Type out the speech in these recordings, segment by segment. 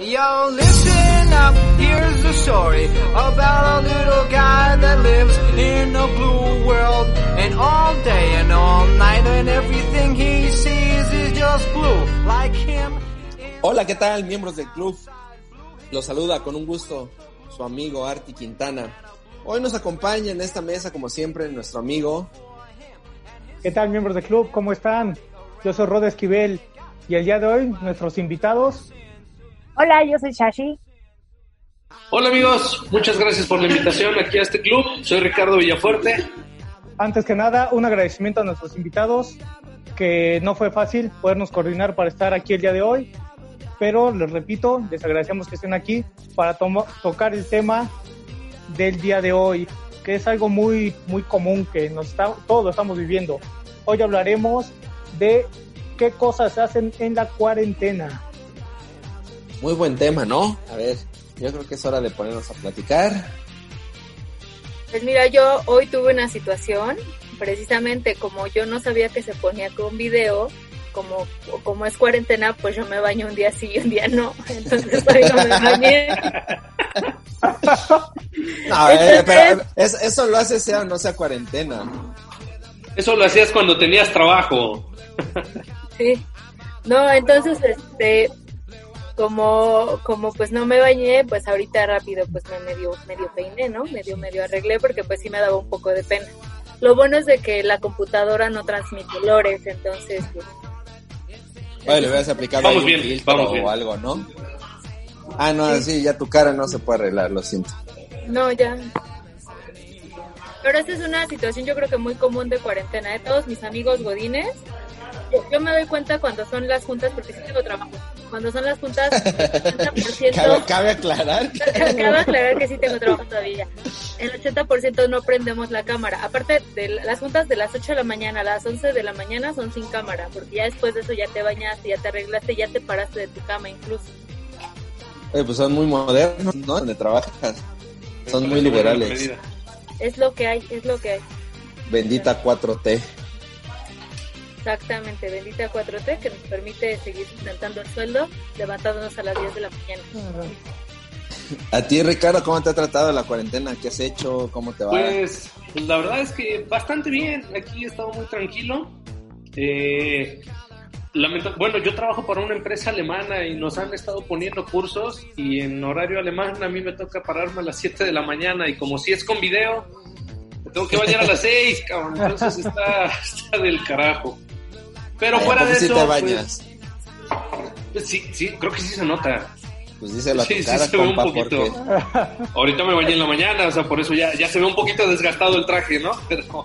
Yo, listen up, here's the story about a little guy that lives in a blue world. And all day and all night and everything he sees is just blue, like him. Hola, ¿qué tal, miembros del club? Los saluda con un gusto su amigo Arti Quintana. Hoy nos acompaña en esta mesa, como siempre, nuestro amigo. ¿Qué tal, miembros del club? ¿Cómo están? Yo soy Rod Esquivel y el día de hoy nuestros invitados Hola, yo soy Shashi. Hola amigos, muchas gracias por la invitación aquí a este club. Soy Ricardo Villafuerte. Antes que nada, un agradecimiento a nuestros invitados, que no fue fácil podernos coordinar para estar aquí el día de hoy, pero les repito, les agradecemos que estén aquí para tocar el tema del día de hoy, que es algo muy, muy común que nos está, todos lo estamos viviendo. Hoy hablaremos de qué cosas se hacen en la cuarentena. Muy buen tema, ¿no? A ver, yo creo que es hora de ponernos a platicar. Pues mira, yo hoy tuve una situación, precisamente como yo no sabía que se ponía con video, como, como es cuarentena, pues yo me baño un día sí y un día no. Entonces hoy no me bañé. no, eh, pero eso lo haces sea o no sea cuarentena. Eso lo hacías cuando tenías trabajo. sí. No, entonces, este, como, como pues no me bañé, pues ahorita rápido pues me medio, medio peiné, ¿no? Medio, medio arreglé porque pues sí me daba un poco de pena. Lo bueno es de que la computadora no transmite olores, entonces... Pues, Oye, le hubieras aplicado vamos bien, filtro vamos bien. o algo, ¿no? Ah, no, sí. ya tu cara no se puede arreglar, lo siento. No, ya. Pero esta es una situación yo creo que muy común de cuarentena, de ¿eh? todos mis amigos godines yo me doy cuenta cuando son las juntas, porque sí tengo trabajo. Cuando son las juntas, 80%. cabe, cabe aclarar. Cabe aclarar que sí tengo trabajo todavía. El 80% no prendemos la cámara. Aparte de las juntas de las 8 de la mañana a las 11 de la mañana son sin cámara, porque ya después de eso ya te bañaste, ya te arreglaste, ya te paraste de tu cama incluso. Oye, pues son muy modernos, ¿no? Donde trabajas. Son muy liberales. Es lo que hay, es lo que hay. Bendita 4T. Exactamente, bendita 4T que nos permite seguir sustentando el sueldo levantándonos a las 10 de la mañana. A ti, Ricardo, ¿cómo te ha tratado la cuarentena? ¿Qué has hecho? ¿Cómo te va? Pues la verdad es que bastante bien. Aquí he estado muy tranquilo. Eh, bueno, yo trabajo para una empresa alemana y nos han estado poniendo cursos y en horario alemán a mí me toca pararme a las 7 de la mañana y como si es con video, me tengo que bañar a las 6, cabrón. Entonces está, está del carajo. Pero fuera de si eso. te bañas? Pues, sí, sí, creo que sí se nota. Pues díselo a tu sí, cara, sí se ve un poquito. porque... Ahorita me bañé en la mañana, o sea, por eso ya, ya se ve un poquito desgastado el traje, ¿no? Pero...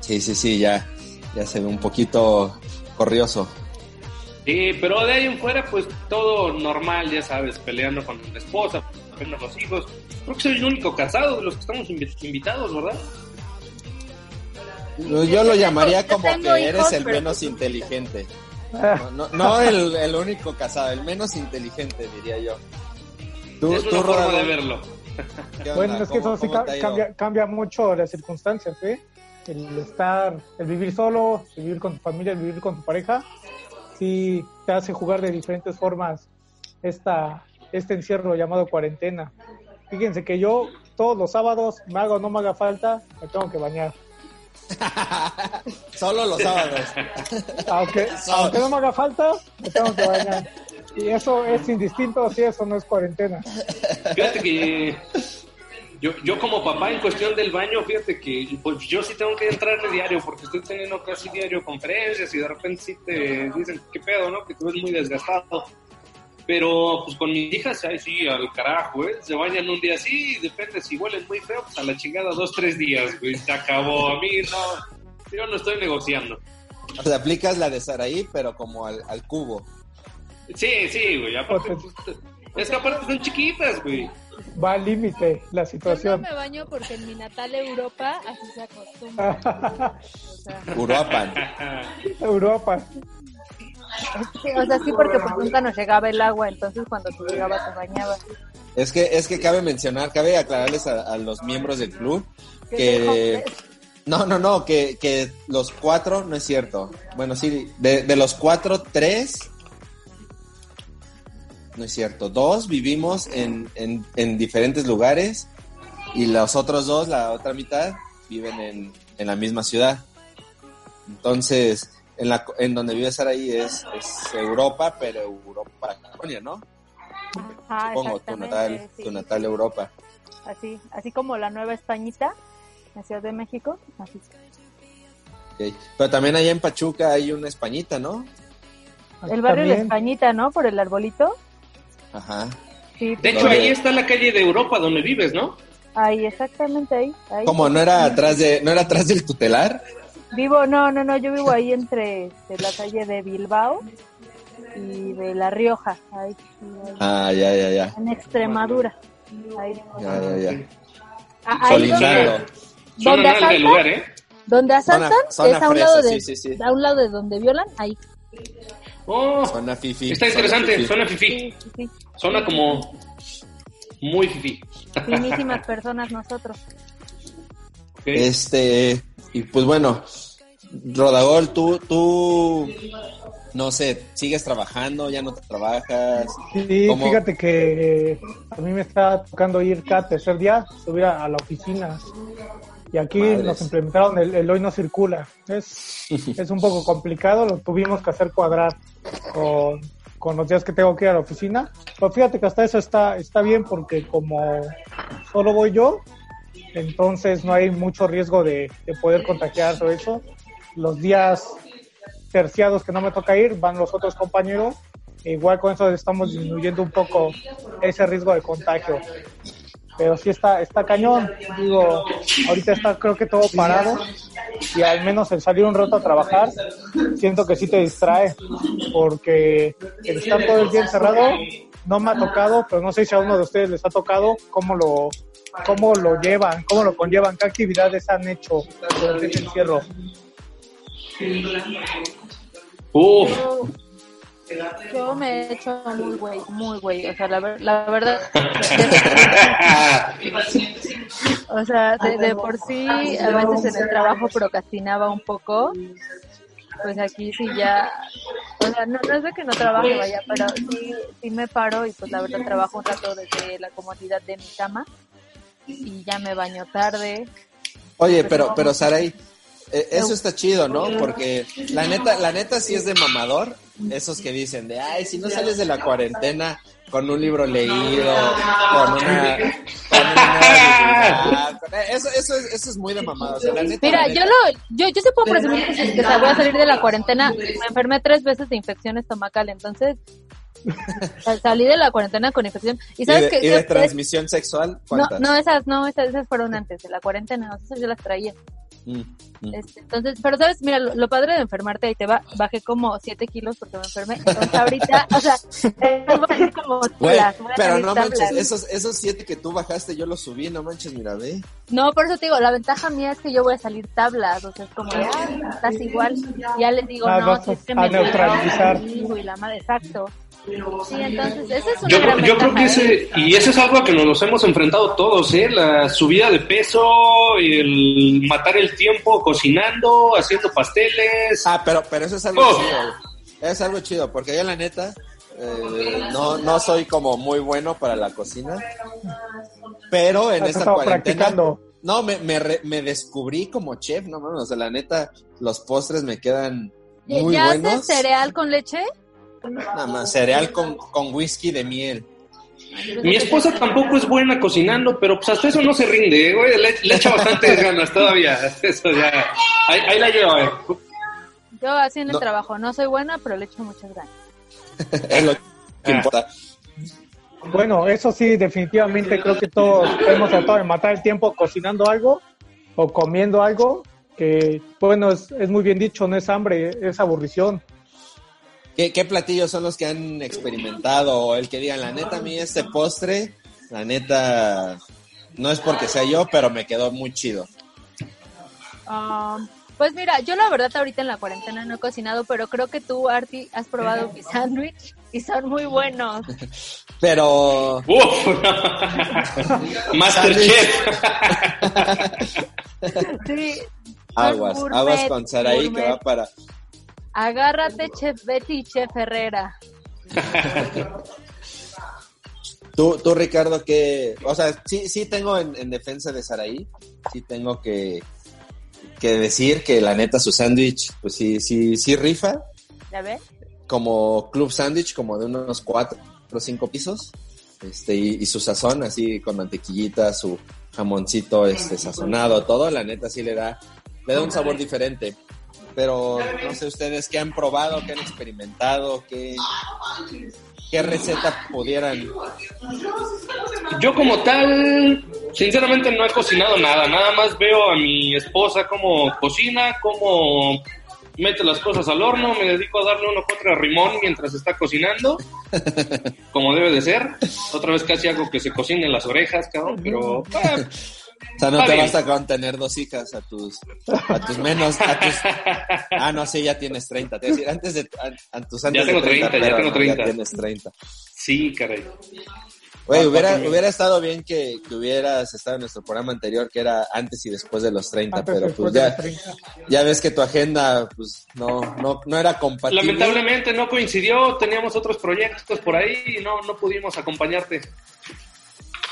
Sí, sí, sí, ya, ya se ve un poquito corrioso. Sí, pero de ahí en fuera, pues todo normal, ya sabes, peleando con la esposa, con los hijos. Creo que soy el único casado de los que estamos invitados, ¿verdad? Yo lo llamaría como que eres el menos inteligente. No, no, no el, el, único casado, el menos inteligente, diría yo. Tú, es una tú, forma de verlo. Bueno, es que eso sí cambia, cambia mucho las circunstancias, ¿eh? El estar, el vivir solo, el vivir con tu familia, el vivir con tu pareja, sí te hace jugar de diferentes formas esta, este encierro llamado cuarentena. Fíjense que yo todos los sábados, me haga o no me haga falta, me tengo que bañar. Solo los sábados. aunque, aunque no me haga falta, me tengo que bañar. Y eso es indistinto si eso no es cuarentena. Fíjate que yo, yo como papá en cuestión del baño, fíjate que pues yo sí tengo que entrar de diario porque estoy teniendo casi diario conferencias y de repente sí te dicen, ¿qué pedo, no? Que tú eres muy desgastado. Pero pues con mis hijas, ay sí, al carajo, ¿eh? Se bañan un día así, depende si huelen muy feo, pues a la chingada dos, tres días, güey. Se acabó. A mí no, yo no estoy negociando. O sea, aplicas la de Saraí, pero como al, al cubo. Sí, sí, güey. Aparte, pues, es que aparte son chiquitas, güey. Va al límite la Yo no situación. me baño porque en mi natal Europa así se acostumbra. O sea, Uruapan. Europa. Sí, o sea, sí, porque pues nunca nos llegaba el agua, entonces cuando te llegaba te bañabas. Es que, es que cabe mencionar, cabe aclararles a, a los miembros del club que... No, no, no, que, que los cuatro, no es cierto. Bueno, sí, de, de los cuatro, tres... No es cierto, dos vivimos en, en, en diferentes lugares y los otros dos, la otra mitad, viven en, en la misma ciudad. Entonces, en, la, en donde vive Saraí es, es Europa, pero Europa, California, ¿no? Ajá, Supongo, tu natal, Ah, sí. tu natal Europa. Así, así como la Nueva Españita, en Ciudad de México, así. Pero también allá en Pachuca hay una españita, ¿no? El barrio de la También. Españita, ¿no? Por el arbolito. Ajá. Sí, De hecho, ahí está la calle de Europa donde vives, ¿no? ahí, exactamente ahí. ahí. ¿Cómo no era atrás de, no era atrás del tutelar? Vivo, no, no, no, yo vivo ahí entre de la calle de Bilbao y de La Rioja, ahí, ahí, Ah, ya, ya, ya. en Extremadura. Ahí, Ya, ya, ya. Ah, ahí donde, Colindando. Suena ¿Dónde mal el asaltan? lugar, ¿eh? donde asaltan Zona- zona es a un fresa, lado de, sí, sí, sí. a un lado de donde violan, ahí. Oh, Zona fifi. está zona interesante, fifí. suena fifí. Sí, sí, sí. Suena como muy fifí. Finísimas personas nosotros. Ok. Este, y pues bueno, Rodagol, tú, tú, no sé, sigues trabajando, ya no trabajas. Sí, ¿Cómo? fíjate que eh, a mí me está tocando ir cada tercer día, subir a, a la oficina. Y aquí Madres. nos implementaron el, el hoy no circula. Es, es un poco complicado, lo tuvimos que hacer cuadrar con, con los días que tengo que ir a la oficina. Pero fíjate que hasta eso está, está bien porque como solo voy yo, entonces no hay mucho riesgo de, de poder contagiar o eso. Los días terciados que no me toca ir van los otros compañeros. E igual con eso estamos disminuyendo un poco ese riesgo de contagio. Pero sí está, está cañón. Digo, ahorita está creo que todo parado y al menos el salir un rato a trabajar, siento que sí te distrae porque el estar todo el día encerrado no me ha tocado, pero no sé si a uno de ustedes les ha tocado cómo lo, cómo lo llevan, cómo lo conllevan, qué actividades han hecho durante este encierro. Uf, Yo, yo me he hecho muy güey, muy güey. O sea, la, ver- la verdad. o sea, de, de por sí, a veces en el trabajo procrastinaba un poco. Pues aquí sí ya. O sea, no, no es de que no trabaje, vaya, pero sí, sí me paro y pues la verdad trabajo un rato desde la comodidad de mi cama. Y ya me baño tarde. Oye, pero, pero Saray, eh, eso está chido, ¿no? Porque la neta, la neta sí es de mamador, esos que dicen de, ay, si no sales de la cuarentena con un libro leído, con una, con una habilidad, con- eh, eso, eso, es, eso es muy de mamado, o sea, la neta, Mira, la yo lo, yo, yo sí puedo presumir que, que voy a salir de la cuarentena. Me enfermé tres veces de infección estomacal, entonces salí de la cuarentena con infección. ¿Y y sabes de, qué? y de qué- transmisión sexual, no, ¿cuántas? no, esas no, esas, esas fueron antes de la cuarentena, esas yo las traía. Mm, mm. Este, entonces, pero sabes, mira, lo, lo padre de enfermarte, ahí te va, bajé como 7 kilos porque me enfermé. Entonces ahorita, o sea, eh, como Güey, pero no manches, tablas. esos, esos siete que tú bajaste, yo los subí, no manches, mira, ve. No, por eso te digo, la ventaja mía es que yo voy a salir tablas, o sea, es como, ya, estás igual. Ya les digo, Ah, no, si es que a me neutralizar. y la madre, exacto. Sí, entonces, esa es una Yo, gran yo creo que ventaja, ¿eh? ese, y eso es algo a que nos hemos enfrentado todos, ¿eh? La subida de peso, el matar el tiempo cocinando, haciendo pasteles. Ah, pero, pero eso es algo Oh. chido. Es algo chido, porque yo la neta eh, no, no soy como muy bueno para la cocina. Pero en esta cuarentena. practicando. No, me, me, re- me descubrí como chef, no mames. O sea, la neta, los postres me quedan ¿Ya- muy ¿Ya buenos. haces cereal con leche? Nada más, cereal con, con whisky de miel. Mi esposa tampoco es buena cocinando, pero pues hasta eso no se rinde, ¿eh, güey. Le, le echa bastantes ganas todavía. Eso ya. Ahí, ahí la lleva, eh. Yo así en el No. trabajo, no soy buena, pero le echo muchas ganas. es lo que Ah. importa. Bueno, eso sí, definitivamente creo que todos hemos tratado de matar el tiempo cocinando algo o comiendo algo que, bueno, es, es muy bien dicho, no es hambre, es aburrición. ¿Qué, ¿Qué platillos son los que han experimentado? O el que digan, la neta, a mí este postre, la neta, no es porque sea yo, pero me quedó muy chido. Um, pues mira, yo la verdad ahorita en la cuarentena no he cocinado, pero creo que tú, Arti, has probado mi sándwich y son muy buenos. Pero... ¡Uf! Masterchef. Sí, Aguas, gourmet, aguas con Saraí que va para... Agárrate, Chef Betty y Chef Herrera. Tú, tú Ricardo, que... O sea, sí, sí tengo en, en defensa de Saraí, sí tengo que, que decir que la neta su sándwich, pues sí, sí, sí rifa, ¿Ya ves? como club sándwich, como de unos cuatro o cinco pisos, este, y, y su sazón, así con mantequillita, su jamoncito, este, sazonado, todo, la neta sí le da, le da un sabor diferente. Pero no sé ustedes qué han probado, qué han experimentado, qué, qué receta pudieran. Yo como tal, sinceramente no he cocinado nada, nada más veo a mi esposa como cocina, como mete las cosas al horno, me dedico a darle uno contra rimón mientras está cocinando, como debe de ser. Otra vez casi hago que se cocinen las orejas, cabrón, pero eh, O sea, no Está te bien. vas a contener dos hijas a tus, a tus menos, a tus, ah, no, sí, ya tienes 30, te voy a decir, antes de, a, a tus antes tengo de 30, 30, ya pero tengo no, 30. tienes 30. sí, caray. Güey, Ah, hubiera, hubiera estado bien que, que hubieras estado en nuestro programa anterior, que era antes y después de los 30, Antes, pero después pues ya, los 30. ya ves que tu agenda, pues, no, no, no era compatible. Lamentablemente no coincidió, teníamos otros proyectos por ahí y no, no pudimos acompañarte.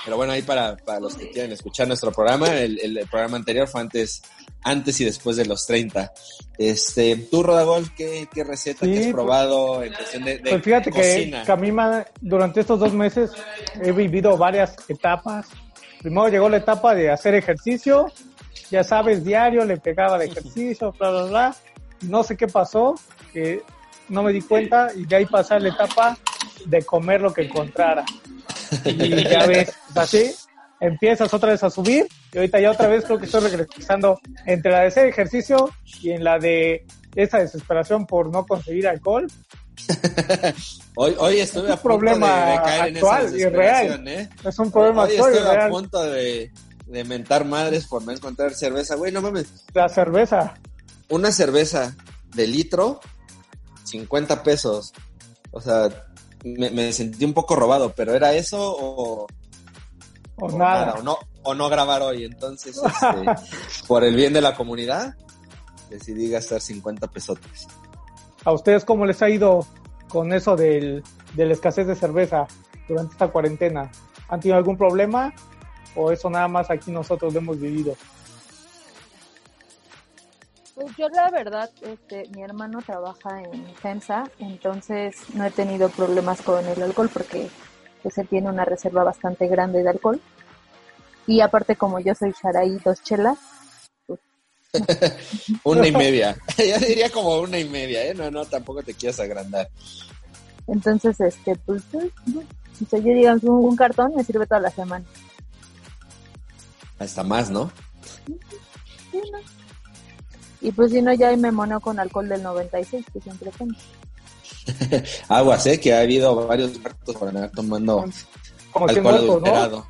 Pero bueno, ahí para, para los que quieran escuchar nuestro programa, el, el- el programa anterior fue antes, antes y después de los 30. Este, tú, Rodagol, ¿qué, qué receta Sí, que has pues- probado en cuestión de, de Pues fíjate que, cocina? que a mí me- durante estos dos meses he vivido varias etapas. Primero llegó la etapa de hacer ejercicio, ya sabes, diario le pegaba de ejercicio, bla, bla, bla. No sé qué pasó, que no me di cuenta y de ahí pasar la etapa de comer lo que encontrara. Y ya ves, pues así empiezas otra vez a subir y ahorita ya otra vez creo que estoy regresando entre la de hacer ejercicio y en la de esa desesperación por no conseguir alcohol Hoy, hoy estuve Es un a punto problema de, de caer en actual esa y real. ¿eh? Es un problema Hoy actual y estuve a punto de, de mentar madres por no encontrar cerveza. Güey, no mames. La cerveza. Una cerveza de litro, 50 pesos. O sea, me, me sentí un poco robado, pero ¿era eso o, O o nada. o no, o no grabar hoy? Entonces, este, por el bien de la comunidad, decidí gastar 50 pesotes. ¿A ustedes cómo les ha ido con eso del, de la escasez de cerveza durante esta cuarentena? ¿Han tenido algún problema? ¿O eso nada más aquí nosotros lo hemos vivido? Pues yo la verdad, este, mi hermano trabaja en FEMSA, entonces no he tenido problemas con el alcohol porque pues él tiene una reserva bastante grande de alcohol. Y aparte como yo soy Sharaí dos chelas, Una y media. Yo diría como una y media, ¿eh? No, no, tampoco te quieras agrandar. entonces este pues eh, sea, yo digamos un, un cartón me sirve toda la semana. Hasta más, ¿no? Sí, ¿no? Y pues si no ya me mono con alcohol del 96 que siempre tengo. Aguas, ¿eh? Que ha habido varios muertos por andar tomando Como 100 alcohol muertos, ¿no? adulterado.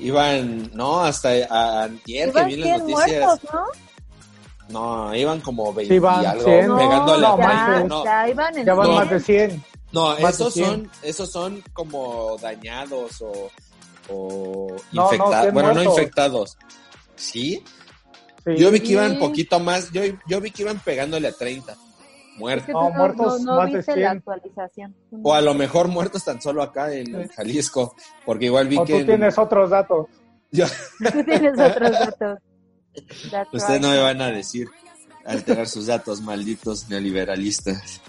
Iban, no, hasta a, antier que Iban vi las 100 noticias. muertos, ¿no? No, iban como 20 Sí, van y algo, 100. No, pegándole no, a ya, no, ya iban en Ya van No. más de 100. no, esos 100. son, esos son como dañados o, o No, no, infectados. 100 bueno, no muertos. infectados. ¿Sí? Sí. Yo vi que iban poquito más, yo, yo vi que iban pegándole a 30 Es muertos. que No, tú muertos no, no más de viste 100. la actualización. O a lo mejor muertos tan solo acá en Jalisco, porque igual vi O que tú tienes otros datos. yo- Tú tienes otros datos. Ustedes no me van a decir alterar sus datos malditos neoliberalistas.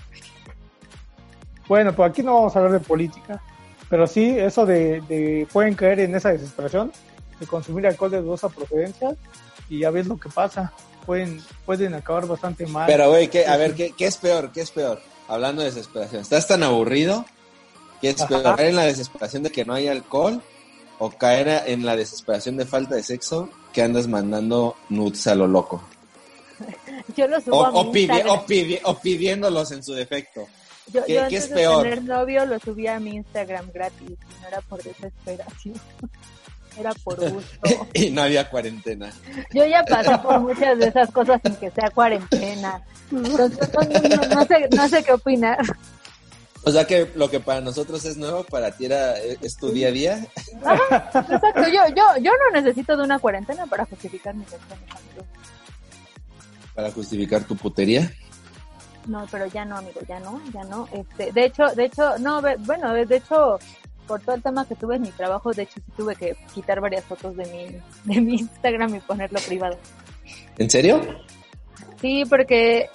Bueno, pues aquí no vamos a hablar de política. Pero sí, eso de, de pueden caer en esa desesperación de consumir alcohol de dudosa procedencia y ya ves lo que pasa. Pueden, pueden acabar bastante mal. Pero, güey, ¿qué- a ver, ¿qué, ¿qué es peor? ¿Qué es peor? Hablando de desesperación. ¿Estás tan aburrido? ¿Qué es Ajá. peor? ¿Caer en la desesperación de que no hay alcohol? ¿O caer en la desesperación de falta de sexo que andas mandando nudes a lo loco? Yo lo O, subo a mi o pidi- Instagram. o pidi- o pidiéndolos en su defecto. Yo, ¿Qué- yo qué antes es de peor? tener novio lo subía a mi Instagram gratis, no era por desesperación. Era por gusto. y no había cuarentena. Yo ya pasé por muchas de esas cosas sin que sea cuarentena. Entonces, no, no- no- sé, no sé qué opinar. O sea que lo que para nosotros es nuevo, para ti era, es tu día a día. Exacto, yo, yo, yo no necesito de una cuarentena para justificar acciones. amigo. Para justificar tu putería. No, pero ya no, amigo, ya no, ya no. Este, de hecho, de hecho, no, bueno, de hecho, por todo el tema que tuve en mi trabajo, de hecho sí tuve que quitar varias fotos de mi, de mi Instagram y ponerlo privado. ¿En serio? Sí, porque,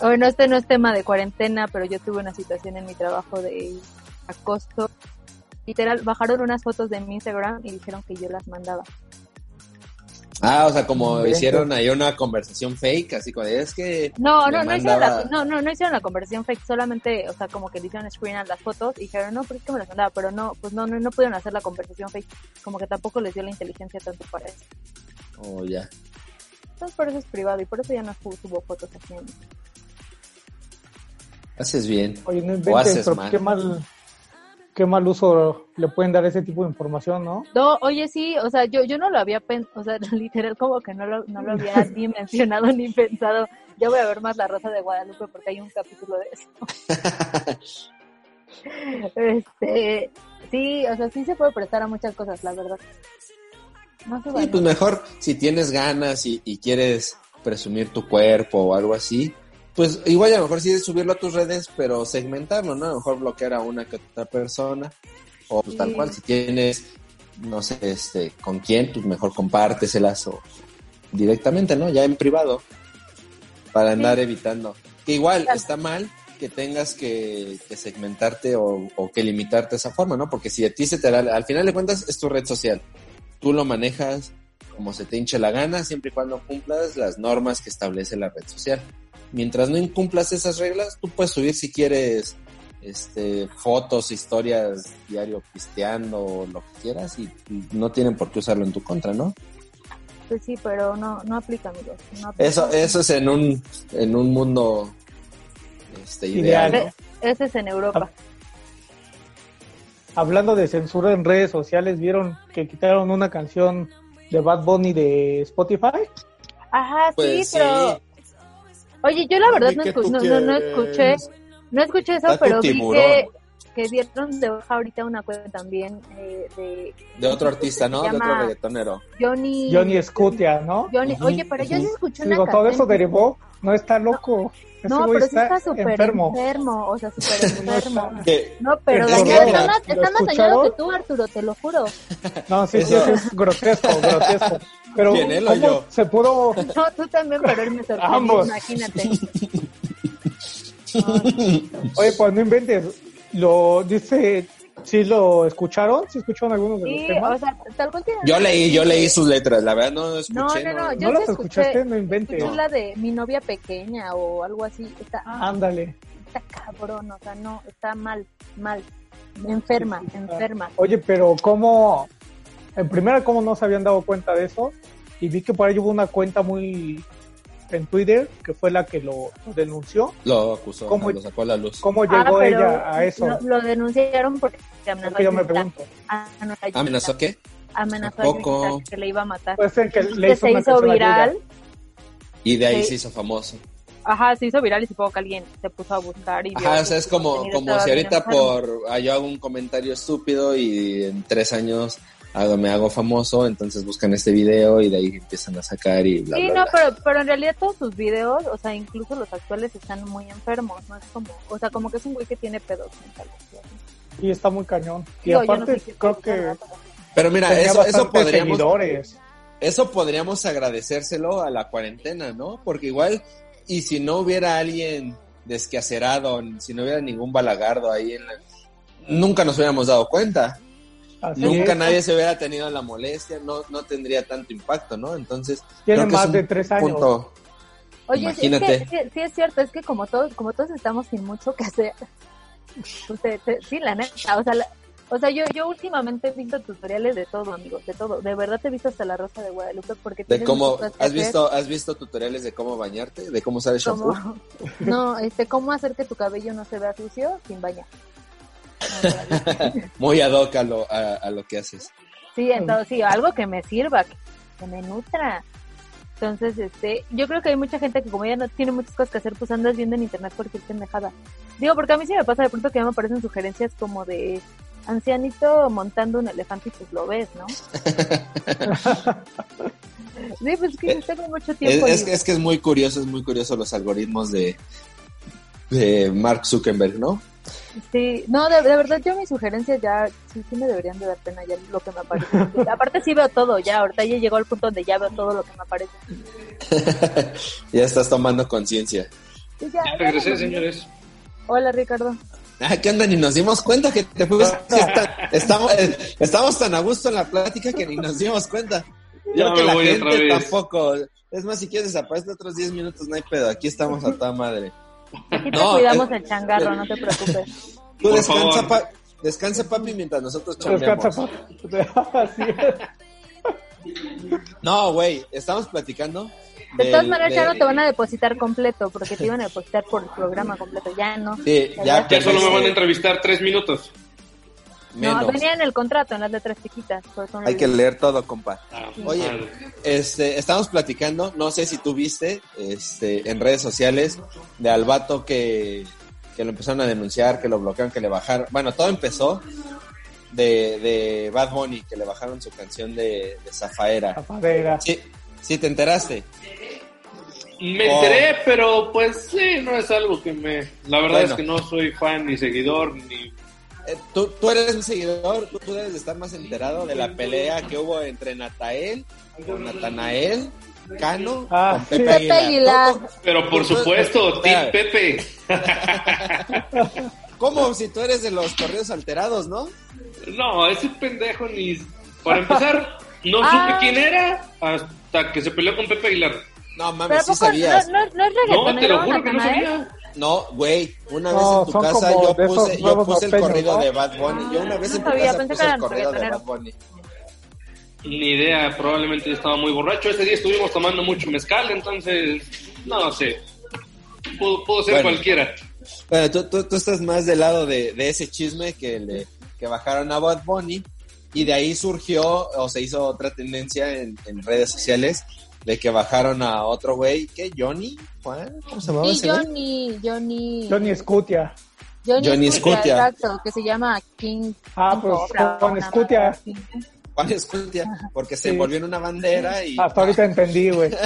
bueno, este no es tema de cuarentena, pero yo tuve una situación en mi trabajo de acoso. Literal, bajaron unas fotos de mi Instagram y dijeron que yo las mandaba. Ah, o sea, como hicieron ahí una conversación fake, así como es que... No, no, no hicieron, la, no, no, no hicieron la conversión fake, solamente, o sea, como que le hicieron screen a las fotos y dijeron, no, pero es que me las mandaba, pero no, pues no, no, no pudieron hacer la conversación fake, como que tampoco les dio la inteligencia tanto para eso. Oh, ya. Entonces por eso es privado y por eso ya no subo, fotos así. Haces bien. Oye, no O haces pero mal. qué mal, qué mal uso le pueden dar a ese tipo de información, ¿no? No, oye, sí, o sea, yo, yo no lo había pensado, o sea, literal como que no lo, no lo había ni mencionado ni pensado. Yo voy a ver más La Rosa de Guadalupe porque hay un capítulo de eso. Este, sí, o sea, sí se puede prestar a muchas cosas, la verdad. No Sí, pues mejor si tienes ganas y, y quieres presumir tu cuerpo o algo así, pues igual a lo mejor sí es subirlo a tus redes, pero segmentarlo, ¿no? A lo mejor bloquear a una que otra persona. O pues tal cual, si tienes, no sé, este, con quién, pues mejor compárteselas o directamente, ¿no? Ya en privado. Para andar evitando. Que igual Claro. está mal que tengas que, que segmentarte o, o que limitarte de esa forma, ¿no? Porque si a ti se te da, al final de cuentas es tu red social. Tú lo manejas como se te hinche la gana, siempre y cuando cumplas las normas que establece la red social. Mientras no incumplas esas reglas, tú puedes subir si quieres este, fotos, historias diario pisteando o lo que quieras y, y no tienen por qué usarlo en tu contra, ¿no? Pues sí, pero no, no aplica, amigos. No aplica. Eso, eso es en un, en un mundo este, ideal. Ideal, ¿no? E- Ese es en Europa. Hablando de censura en redes sociales, ¿vieron que quitaron una canción de Bad Bunny de Spotify? Ajá, Pues sí, pero... Oye, yo la verdad no, ¿qué escu- tú no, no, no quieres? escuché, no escuché eso, pero vi que, que dieron de baja ahorita una cuenta también eh, de De otro artista, ¿no? De otro reggaetonero. Johnny... Johnny Scutia, ¿no? Johnny- Ujú, Oye, pero yo sí escuché una Digo, todo eso derivó, no está loco. No, pero sí está súper enfermo. enfermo. o sea, súper enfermo. No, pero Es está, que mira, está más, ¿lo está más dañado que tú, Arturo, te lo juro. No, sí, sí, es grotesco, grotesco. Pero, ¿Quién, él o ¿cómo yo? se pudo? No, tú también, pero él me sorprendió, Ambos. imagínate. Oye, pues no inventes. Lo dice, ¿sí lo escucharon? ¿Sí escucharon algunos de los Sí, temas? o sea, tal cual tiene- Yo leí, yo leí sus letras, la verdad no escuché. No, no, no, no. yo ¿No sí las escuchaste? No inventes. escuché la de mi novia pequeña o algo así. Está, Ándale. está cabrón, o sea, no, está mal, mal. Enferma, enferma. Oye, pero ¿cómo? En primera, ¿cómo no se habían dado cuenta de eso? Y vi que por ahí hubo una cuenta muy en Twitter que fue la que lo, lo denunció. Lo acusó, ¿Cómo- lo sacó a la luz. ¿Cómo Ah, llegó pero ella a eso? Lo, lo denunciaron porque amenazó Es que yo me pregunto. Ah. ¿Amenazó qué? Amenazó ¿A a poco? Que le iba a matar. Puede ser que le que hizo se hizo viral. Y de ahí Sí. se hizo famoso. Ajá, se hizo viral y supongo que alguien se puso a buscar y Ajá, o sea, es como, como si ahorita por ah, yo hago un comentario estúpido y en tres años hago, me hago famoso, entonces buscan este video y de ahí empiezan a sacar y bla, Sí, bla, no, bla. pero, pero en realidad todos sus videos, o sea, incluso los actuales están muy enfermos, no es como, o sea, como que es un güey que tiene pedos mentales. Y está muy cañón. Y Digo, yo no aparte, sé creo que. Pero mira, eso, eso podríamos, seguidores. eso podríamos agradecérselo a la cuarentena, ¿no? Porque igual, y si no hubiera alguien desquacerado, si no hubiera ningún balagardo ahí en la... Nunca nos hubiéramos dado cuenta. Así Nunca es. nadie se hubiera tenido la molestia, no, no tendría tanto impacto, ¿no? Entonces, Tiene creo que más es un de tres años. punto- Oye, Imagínate. Es que, sí, sí es cierto, es que como todos, como todos estamos sin mucho que hacer, pues, te- sí, la neta, o sea, la- O sea, yo, yo últimamente he visto tutoriales de todo, amigos, de todo. De verdad te he visto hasta la Rosa de Guadalupe porque De cómo, ¿has hacer, visto, has visto tutoriales de cómo bañarte? ¿De cómo usar el shampoo? no, este, cómo hacer que tu cabello no se vea sucio sin bañar. Muy ad hoc a lo, a, a lo que haces. Sí, entonces sí, algo que me sirva, que, que me nutra. Entonces, este, yo creo que hay mucha gente que como ya no tiene muchas cosas que hacer, pues andas viendo en internet cualquier pendejada. Digo, porque a mí sí me pasa de pronto que ya me aparecen sugerencias como de ancianito montando un elefante y pues lo ves, ¿no? sí, pues es que yo tengo mucho Es, tiempo. es, libre. es que es muy curioso, es muy curioso los algoritmos de, de Mark Zuckerberg, ¿no? Sí, no, de, de verdad yo mis sugerencias ya sí, sí me deberían de dar pena ya lo que me aparece. Aparte sí veo todo ya, ahorita ya llegó al punto donde ya veo todo lo que me aparece. ya estás tomando conciencia. Sí, ya, regresé, señores. Hola Ricardo. Ah, ¿qué onda? Ni nos dimos cuenta que te fuiste. Está- estamos, eh, estamos tan a gusto en la plática que ni nos dimos cuenta. Ya Creo que la voy otra gente vez. tampoco. Es más, si quieres desaparecer otros 10 minutos, no hay pedo. Aquí estamos a toda madre. Aquí te No, cuidamos eh, el changarro, no te preocupes. Tú descansa, pa- descansa, papi, mientras nosotros Descansa, chambeamos. papi. Así es. No, güey, estamos platicando. De todas maneras de- ya no te van a depositar completo, porque te iban a depositar por el programa completo, ya no. Sí, ya, Ya Ya solo me van a entrevistar tres minutos. No, venía en el contrato, en las letras chiquitas. Hay que leer todo, compa. Ah, Oye, madre. este, estamos platicando, no sé si tú viste, este, en redes sociales, de al vato que, que lo empezaron a denunciar, que lo bloquearon, que le bajaron. Bueno, todo empezó de, de Bad Bunny, que le bajaron su canción de, de Zafaera. Tapadera. Sí, sí, te enteraste. Me Oh. enteré, pero pues sí, no es algo que me... La verdad Bueno. es que no soy fan ni seguidor, ni... Eh, tú, tú eres un seguidor, tú, tú debes de estar más enterado de la pelea que hubo entre Natael, con Natanael, Cano, Ah, con. Pepe Pepe Aguilar. Pero por supuesto, Team Espera. Pepe. ¿Cómo? Si tú eres de los corridos alterados, ¿no? No, ese pendejo ni... Para empezar, no Ah. supe quién era hasta que se peleó con Pepe Aguilar. No, mames, ¿a sí no, sabías. no, no es No, te reggaetonero, lo juro que no Natanael? sabía. No, güey, una No, vez en tu casa yo puse, yo puse el corrido ¿no? de Bad Bunny. Yo una vez no en tu sabía, casa puse el corrido de. Bad Bunny. Ni idea, probablemente yo estaba muy borracho. Ese día estuvimos tomando mucho mezcal, entonces, no sé. Pudo, pudo ser Bueno. cualquiera. Bueno, tú, tú, tú estás más del lado de, de ese chisme que le que bajaron a Bad Bunny y de ahí surgió o se hizo otra tendencia en, en redes sociales de que bajaron a otro güey, ¿qué? ¿Johnny? ¿Juan? ¿Cómo se llamaba Sí, ese güey? Johnny, Johnny. Johnny Scutia. Johnny Scutia. Exacto, que se llama King. Ah, King pues, Cobra, una Scutia. Juan Escutia, porque se Sí. envolvió en una bandera y... Hasta ahorita entendí, güey.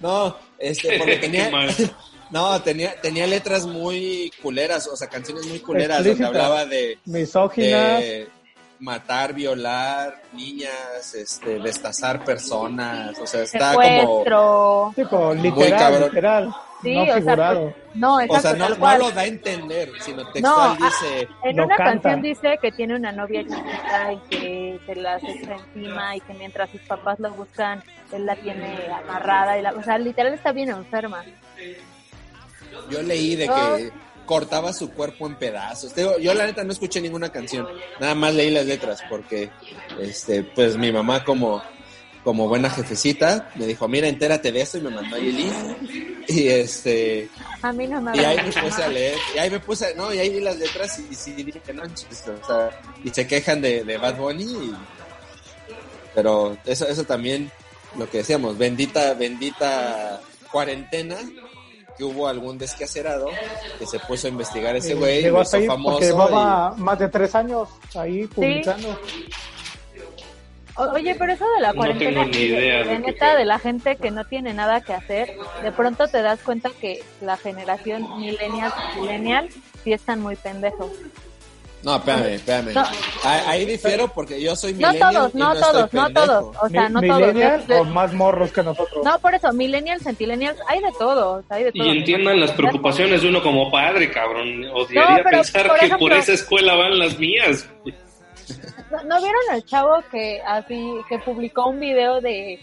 No, este, porque tenía... No, tenía, tenía letras muy culeras, o sea, canciones muy culeras donde Explícitas. hablaba de, Misóginas. de matar, violar niñas, este, destazar personas, o sea, está como... Secuestro. Sí, como Muy literal, cabrón. literal. Sí, no o sea, figurado. pues, no, exacto, O sea, no, no lo da a entender, sino textual No, ah, dice... En una canta. canción dice que tiene una novia chiquita y que se las echa encima y que mientras sus papás lo buscan, él la tiene amarrada. Y la, o sea, literal está bien enferma. Yo leí de que cortaba su cuerpo en pedazos. Digo, yo la neta no escuché ninguna canción, nada más leí las letras porque, este, pues mi mamá como, como buena jefecita me dijo, mira, entérate de esto y me mandó el link. Y este, A mí no me y ahí me puse a leer, y ahí me puse, no, y ahí vi las letras y, sí dije, no, manches, o sea, y se quejan de, de Bad Bunny, y- pero eso, eso también, lo que decíamos, bendita, bendita cuarentena, que hubo algún desquacerado que se puso a investigar a ese Eh, güey, Llegó hizo ahí famoso porque llevaba más de tres años ahí publicando. Oye, pero eso de la No cuarentena, tengo ni idea de, neta, de la gente que no tiene nada que hacer, de pronto te das cuenta que la generación millennial, millennial, sí están muy pendejos. No, espérame, espérame, No. ahí, ahí difiero porque yo soy No todos, y no estoy todos, no todos, o sea, no todos. o más morros que nosotros. No, por eso, millennials, centillennials, hay de todo, hay de todo. Y entiendan las preocupaciones de uno como padre, cabrón. Odiaría No, pero, pensar por que ejemplo- por esa escuela van las mías. ¿No, no vieron el chavo que así, que publicó un video de,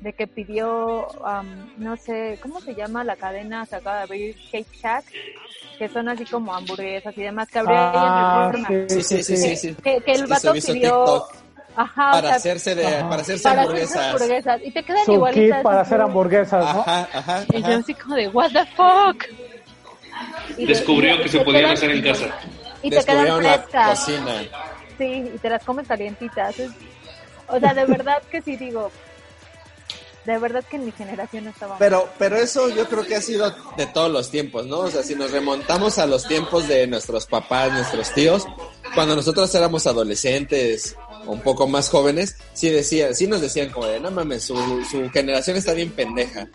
de que pidió, am, no sé, ¿cómo se llama la cadena? Se acaba de abrir Shake Shack. Que son así como hamburguesas y demás, que habría Ah, ahí en Reforma. Sí, sí, sí, sí. sí. Que, que el vato pidió... O para sea, hacerse de, Ajá. para hacerse para hacerse hamburguesas. hamburguesas. Y te quedan Su igualitas. kit para hacer hamburguesas, ¿no? Ajá, ajá, Y yo así como de, what the fuck. Y Descubrió y- que y se podían hacer en casa. Y te quedan frescas. cocina. Sí, y te las comes calientitas. O sea, de verdad que sí digo, de verdad que en mi generación no estaba. Pero, pero eso yo creo que ha sido de todos los tiempos, ¿no? O sea, si nos remontamos a los tiempos de nuestros papás, nuestros tíos, cuando nosotros éramos adolescentes, un poco más jóvenes, sí decían, sí nos decían como de, no mames, su, su generación está bien pendeja.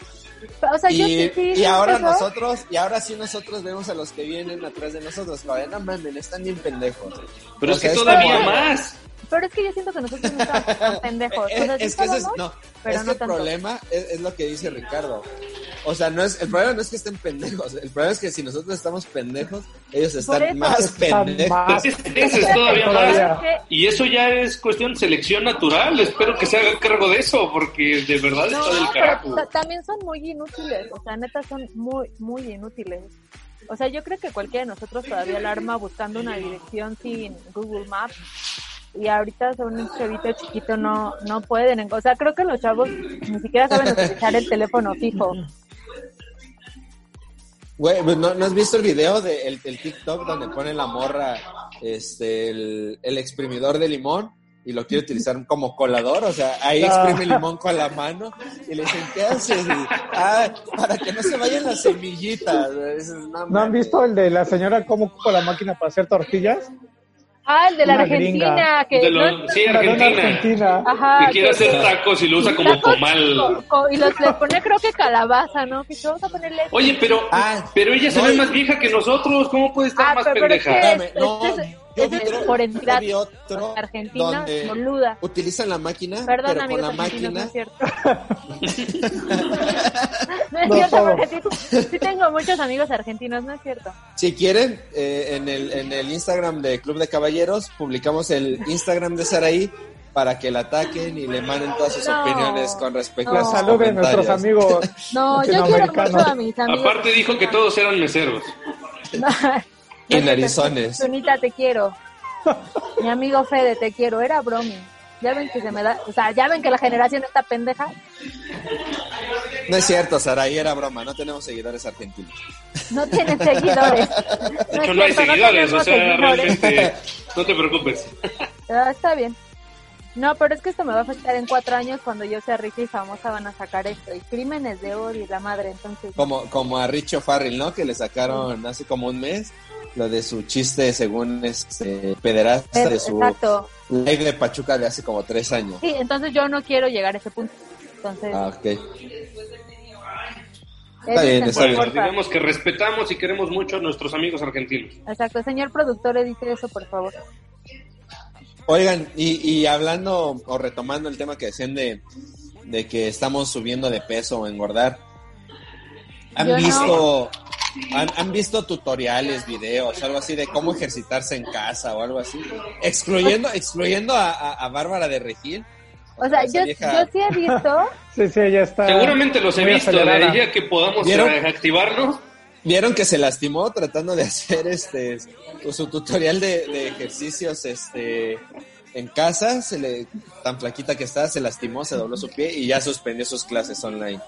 o sea, yo Y, sí, sí, y ahora eso, nosotros, y ahora sí nosotros vemos a los que vienen atrás de nosotros, como de, no mames, están bien pendejos. Pero O es que todavía como- más. Pero es que yo siento que nosotros no estamos tan pendejos. O Es, sí es que ese es, no, pero es que no el tanto. problema es, es lo que dice Ricardo. O sea, no es, el problema no es que estén pendejos, el problema es que si nosotros estamos pendejos, ellos están eso. más Están pendejos. más- Ese ese es todavía Todavía. más. Y eso ya es cuestión de selección natural. Espero que se haga cargo de eso, porque de verdad No, está del carajo. ta- también son muy inútiles, o sea, neta son muy, muy inútiles. O sea, yo creo que cualquiera de nosotros todavía la arma buscando una dirección sin Google Maps. Y ahorita son un chavito chiquito, no, no pueden. O sea, creo que los chavos ni siquiera saben utilizar el teléfono fijo. Güey, pues, ¿no, ¿no has visto el video de el, el TikTok donde pone la morra este, el, el exprimidor de limón y lo quiere utilizar como colador? O sea, ahí Ah. exprime el limón con la mano y le dicen, ¿qué haces? Y, ah, para que no se vayan las semillitas. Dices, ¿No han visto el de la señora cómo ocupa la máquina para hacer tortillas? Ah, el de la Argentina, gringa. que De no- sí, Argentina. Argentina. Ajá, Que quiere hacer tacos y lo usa como comal. co- co- y los, les pone creo que calabaza, ¿no? Que vamos a ponerle... Oye, pero, Ah, pero ella se no, ve más vieja que nosotros. ¿Cómo puede estar Ah, más pero- pero es pendeja? que- Espérame, no, es- yo ese vi es otro- por yo entidad vi otro Argentina, donde boluda. utilizan la máquina, Perdón, pero con la argentinos, no máquina es cierto. no es No cierto, porque sí, sí tengo muchos amigos argentinos, no es cierto. Si quieren, eh, en, el, en el Instagram de Club de Caballeros, publicamos el Instagram de Saraí para que la ataquen y le manden todas sus No, opiniones con respecto no. a sus Saluden nuestros amigos. No, yo quiero mucho a mis amigos. Aparte dijo que todos eran meseros. Y narizones. Tunita, te quiero. Mi amigo Fede, te quiero. Era bromi. Ya ven que se me da, o sea, ya ven que la generación está pendeja. No es cierto, Saraí, era broma, no tenemos seguidores argentinos. No tienen seguidores. De No hecho, no hay cierto, seguidores. O tenemos sea, seguidores. realmente, no te preocupes. Ah, está bien. No, pero es que esto me va a afectar en cuatro años cuando yo sea rica y famosa van a sacar esto. Y crímenes de odio y la madre, entonces. Como, como a Richo Farrell, ¿no? Que le sacaron hace como un mes lo de su chiste según este pederasta de su Exacto. live de Pachuca de hace como tres años. Sí, entonces yo no quiero llegar a ese punto. Entonces, Ah, ok. editen, bien, está bien. Digamos que respetamos y queremos mucho a nuestros amigos argentinos. Exacto, señor productor, edite eso, por favor. Oigan, y, y hablando o retomando el tema que decían de, de que estamos subiendo de peso o engordar, ¿han Yo no. Han, han visto tutoriales, videos, algo así de cómo ejercitarse en casa o algo así? Excluyendo, excluyendo a, a- a Bárbara de Regil. O sea, yo, vieja- yo sí he visto, Sí, sí, ya está. Seguramente los he muy visto. De acelerada. ahí a que podamos ¿Vieron? eh, activarnos. Vieron que se lastimó tratando de hacer este pues, su tutorial de, de ejercicios este en casa, se le tan flaquita que está, se lastimó, se dobló su pie y ya suspendió sus clases online.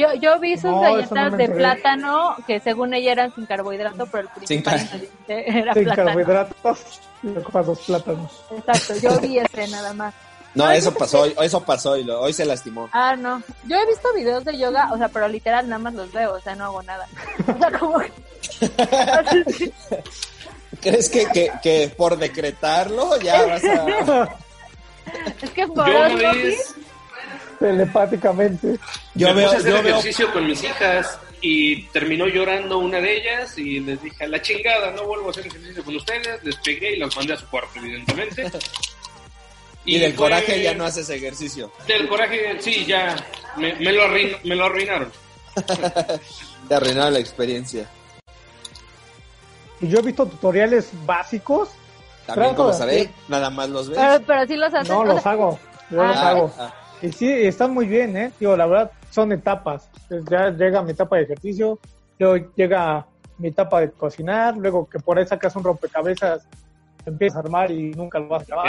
Yo, yo vi sus No, eso no galletas de plátano que según ella eran sin carbohidrato, pero el principal car- ingrediente era Sin plátano. carbohidratos y dos plátanos. Exacto, yo vi ese nada más. No, eso pasó, hoy, eso pasó y lo- hoy se lastimó. Ah, no. Yo he visto videos de yoga, o sea, pero literal nada más los veo, o sea, no hago nada. O sea, como que... ¿Crees que, que, que por decretarlo ya vas a... Es que por Yo una vez Telepáticamente. Yo me veo, puse a hacer yo veo, ejercicio con mis hijas y terminó llorando una de ellas y les dije, a la chingada, no vuelvo a hacer ejercicio con ustedes. Les pegué y las mandé a su cuarto, evidentemente. y del fue- coraje ya no haces ejercicio. Del coraje, sí, ya me, me lo, arruin- me lo arruinaron. Te arruinaron la experiencia. Y yo he visto tutoriales básicos. También como hacer- nada más los ves. pero, pero sí los hacen. No, los hago. Yo los Ah. hago. Ah, Y sí, están muy bien, ¿eh? Digo, la verdad, son etapas. Ya llega mi etapa de ejercicio, luego llega mi etapa de cocinar, luego que por ahí sacas un rompecabezas, empiezas a armar y nunca lo vas a acabar.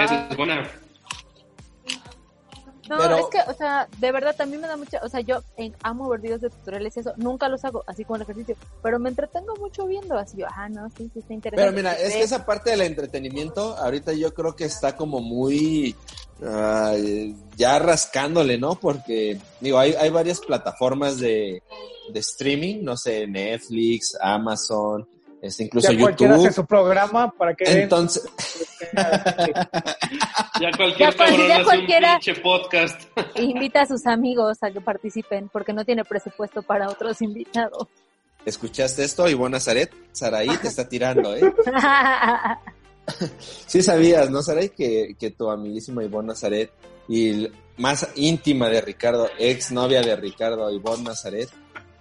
No, Pero- es que, o sea, de verdad también me da mucha, o sea, yo eh, amo ver videos de tutoriales y eso, nunca los hago así como el ejercicio, pero me entretengo mucho viendo, así yo, ah, no, sí, sí, está interesante. Pero mira, es que esa parte del entretenimiento, ahorita yo creo que está como muy ah, ya rascándole, ¿no? Porque, digo, hay, hay varias plataformas de, de streaming, no sé, Netflix, Amazon, este, incluso ya cualquiera hace YouTube. su programa para que. Entonces, Ya cualquier Ya cual- cabrón ya hace cualquiera- un pinche podcast. Invita a sus amigos a que participen, porque no tiene presupuesto para otros invitados. ¿escuchaste esto? Ivonne Nazaret, Saraí te está tirando, ¿eh? Sí sabías, ¿no, Saray? Que, que tu amiguísima Ivonne Nazaret y más íntima de Ricardo, ex novia de Ricardo, Ivonne Nazaret,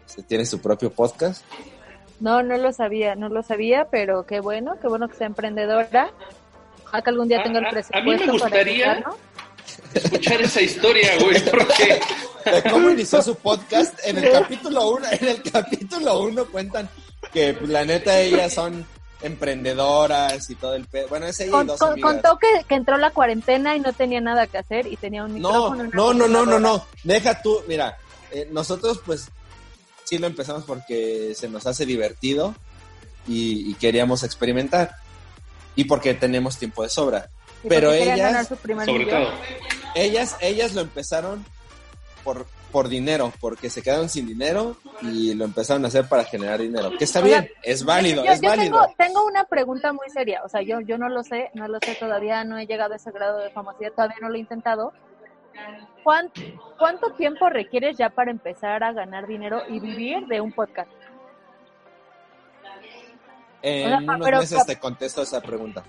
este, tiene su propio podcast. No, no lo sabía, no lo sabía, pero qué bueno, qué bueno que sea emprendedora. Ojalá que algún día A- tenga el a- a mí me presupuesto para gustaría-. Escuchar esa historia, güey, porque de cómo inició su podcast. En el capítulo 1, en el capítulo 1 cuentan que pues, la neta ellas son emprendedoras y todo el pedo. Bueno, es ella y Con- dos con- contó que, que entró la cuarentena y no tenía nada que hacer y tenía un No, micrófono. no, no, no, no, computadora. no. Deja tú, mira, eh, nosotros pues sí lo empezamos porque se nos hace divertido y, y queríamos experimentar y porque tenemos tiempo de sobra. Y pero ellas- sobre todo. Ellas, ellas lo empezaron por, por dinero, porque se quedaron sin dinero y lo empezaron a hacer para generar dinero. Que está bien, es válido, Yo, es yo válido. tengo, tengo una pregunta muy seria, o sea, yo, yo no lo sé, no lo sé todavía, no he llegado a ese grado de famosidad, todavía no lo he intentado. ¿Cuán- ¿Cuánto tiempo requieres ya para empezar a ganar dinero y vivir de un podcast? En o sea, unos pero- meses te contesto esa pregunta.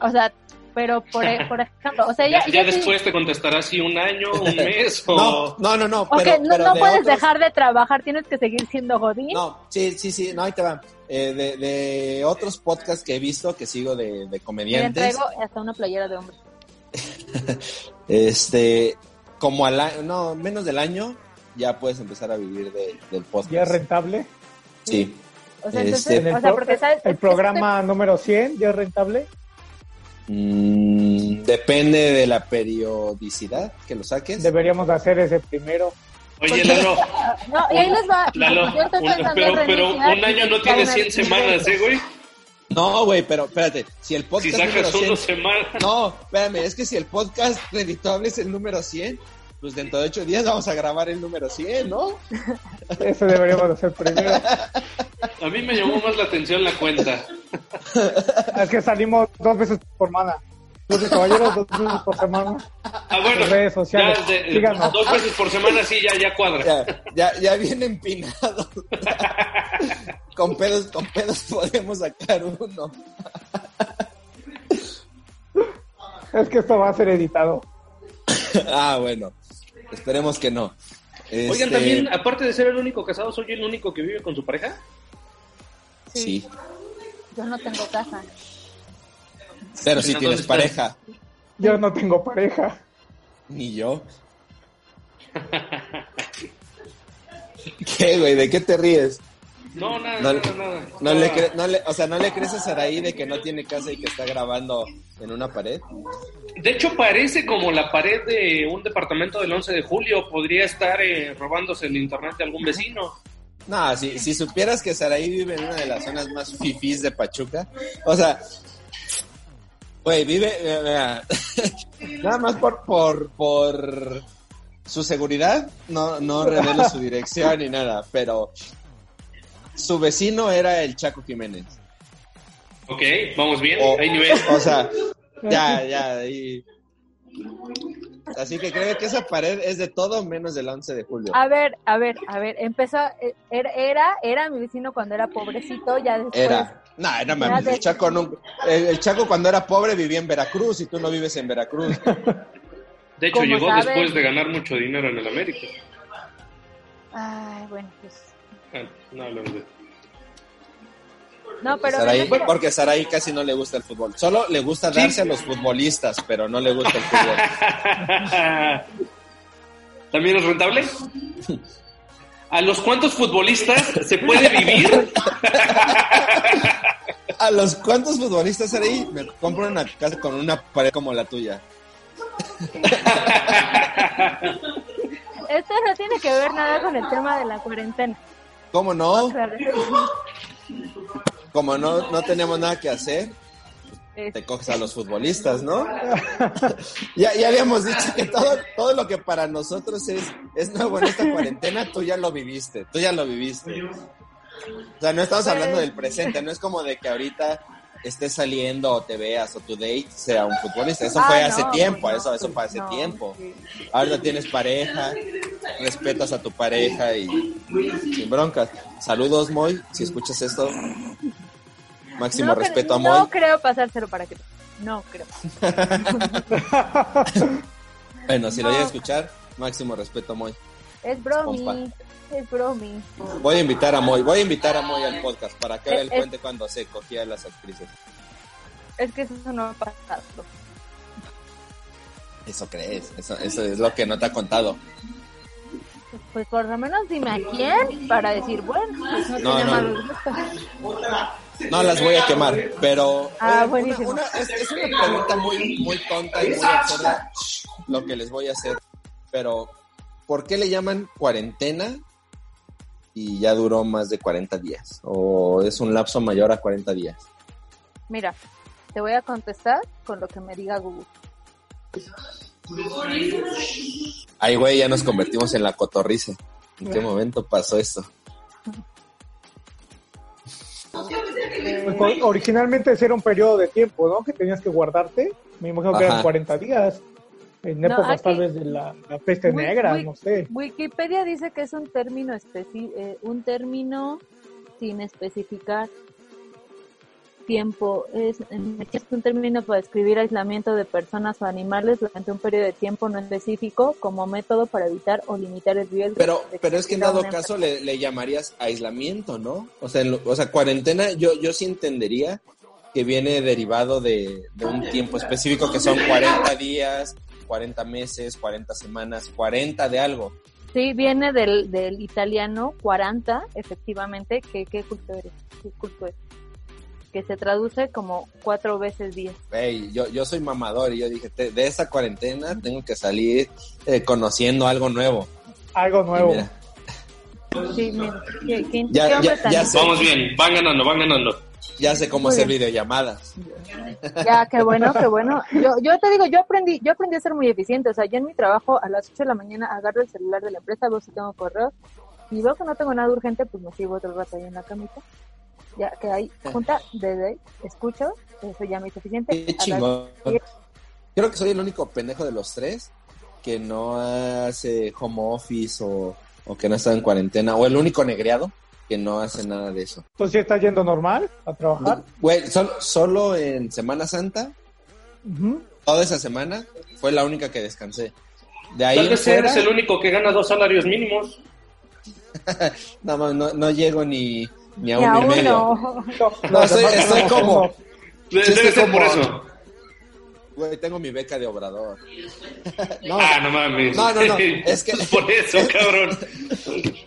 O sea, pero por, e- por ejemplo, o sea, ya, Ya, ya ya sí- después te contestará si un año, un mes o... No, no, no, no. Ok, pero, no, pero no de puedes otros- dejar de trabajar, tienes que seguir siendo godín. No, sí, sí, sí, no, ahí te va. Eh, de, de otros podcasts que he visto, que sigo de, de Me comediantes, entrego hasta una playera de hombre. este, como al año, no, menos del año, ya puedes empezar a vivir de- del podcast. Ya es rentable. Sí. O sea, Este- entonces, el, o sea, pro- porque sabes, el es que programa número 100 ya es rentable. Mm, depende de la periodicidad que lo saques. Deberíamos de hacer ese primero. Oye, Lalo, No, y ahí les va. Lalo, yo estoy un- pensando pero, pero un año no tiene sacar 100 una- semanas, ¿eh, güey? No, güey, pero espérate, si el Si podcast sacas número 100 uno semana... No, espérame, es que si el podcast reditable es el número 100, pues dentro de ocho días vamos a grabar el número 100, ¿no? Ese deberíamos de hacer primero. A mí me llamó más la atención la cuenta. Es que salimos dos veces por semana. Los caballeros dos veces por semana. Ah, bueno, redes sociales. ya de- Síganos. dos veces por semana sí, ya, ya cuadra. Ya, ya, ya bien empinado. con pedos, con pedos podemos sacar uno. Es que esto va a ser editado. ah, bueno. Esperemos que no. Oigan, Este, también, aparte de ser el único casado, ¿soy el único que vive con su pareja? Sí, Yo no tengo casa. Pero si tienes pareja. Yo no tengo pareja. Ni yo. ¿Qué, güey? ¿De qué te ríes? No, nada, No, nada, nada. no le cre- no le- o sea, ¿no le crees a Saraí de que no tiene casa y que está grabando en una pared? De hecho, parece como la pared de un departamento del 11 de julio. Podría estar eh, robándose el internet de algún vecino. No, si, si supieras que Saraí vive en una de las zonas más fifís de Pachuca, o sea, güey, vive, mira, mira, nada más por, por, por su seguridad, no, no revelo su dirección ni nada, pero su vecino era el Chaco Jiménez. Ok, vamos bien, O, hay nivel. o sea, ya, ya, ahí. Así que creo que esa pared es de todo menos del 11 de julio. A ver, a ver, a ver, empezó, eh, era, era, era mi vecino cuando era pobrecito, ya después. Era. No, no mames, el Chaco, nunca- el, el Chaco cuando era pobre vivía en Veracruz y tú no vives en Veracruz. De hecho, llegó sabes- después de ganar mucho dinero en el América. Ay, bueno, pues. Ah, no de No, pero. Porque Saraí casi no le gusta el fútbol. Solo le gusta Sí. darse a los futbolistas, pero no le gusta el fútbol. ¿También es rentable? ¿A los cuantos futbolistas se puede vivir? ¿A los cuantos futbolistas ahí me compro una casa con una pared como la tuya? Esto no tiene que ver nada con el tema de la cuarentena. ¿Cómo no? Como no, no tenemos nada que hacer, te coges a los futbolistas, ¿no? ya, ya habíamos dicho que todo, todo lo que para nosotros es, es nuevo en esta cuarentena, tú ya lo viviste, tú ya lo viviste. O sea, no estamos hablando del presente, no es como de que ahorita estés saliendo o te veas o tu date sea un futbolista. Eso Ah, fue no, hace tiempo, no, eso, eso fue hace no, tiempo. sí. Ahora tienes pareja, respetas a tu pareja y sin broncas. Saludos, Moy, si escuchas esto. Máximo respeto a Moy. No creo pasárselo para que. No creo. Bueno, si lo llega a escuchar, máximo respeto a Moy. Es bromi. Compa. Es bromi. Voy a invitar a Moy, voy a invitar a Moy al podcast para que él Es- es- cuente cuando se cogía a las actrices. Es que eso no ha pasado. Eso crees, eso, eso es lo que no te ha contado. Pues por lo menos dime a quién para decir, bueno, pues no, No, tiene no. No las voy a quemar, pero Ah, una- una- es, es una pregunta muy, muy tonta y muy absurda lo que les voy a hacer, pero ¿por qué le llaman cuarentena y ya duró más de 40 días? ¿O es un lapso mayor a 40 días? Mira, te voy a contestar con lo que me diga Google. Ay, güey, ya nos convertimos en la cotorriza. ¿En qué momento pasó esto? Pues, originalmente ese era un periodo de tiempo, ¿no? Que tenías que guardarte. Me imagino que Ajá. eran 40 días. En No, épocas aquí- tal vez de la, la peste negra, no sé. Wikipedia dice que es un término especi eh, un término sin especificar tiempo. Es, es un término para describir aislamiento de personas o animales durante un periodo de tiempo no específico como método para evitar o limitar el riesgo. Pero, de pero es que en dado caso le, le llamarías aislamiento, ¿no? O sea, en lo- o sea, cuarentena yo, yo sí entendería que viene derivado de, de un tiempo específico que son 40 días, 40 meses, 40 semanas, 40 de algo. Sí, viene del, del italiano 40, efectivamente, que qué culto eres, qué culto es, que se traduce como cuatro veces día. Ey, yo, yo soy mamador y yo dije, "Te- de esta cuarentena tengo que salir eh, conociendo algo nuevo. Algo nuevo. mira, Sí, mira, qué, qué- Ya- qué hombre ya- tan- ya sé. Vamos bien, van ganando, van ganando. Ya sé cómo Muy hacer bien. videollamadas. Ya, qué bueno, qué bueno. Yo, yo te digo, yo aprendí, yo aprendí a ser muy eficiente. O sea, yo en mi trabajo a las 8 de la mañana agarro el celular de la empresa, veo si tengo correos y veo que no tengo nada urgente, pues me sigo otro rato ahí en la camita. Ya que ahí, junta, desde ahí, escucho, eso ya me es suficiente. Qué chingón. Creo que soy el único pendejo de los tres que no hace home office o, o que no está en cuarentena, o el único negreado que no hace nada de eso. Entonces, ¿sí estás yendo normal a trabajar? Güey, solo en Semana Santa, toda esa semana, fue la única que descansé. De ahí Tal vez fuera, eres el único que gana dos salarios mínimos. no, no, no, no llego ni, ni a Ni uno y medio. uno. No, estoy, estoy como, Debe ser por como- eso. Güey, tengo mi beca de obrador. No, Ah, no mames. No, no, no, es que- por eso, cabrón.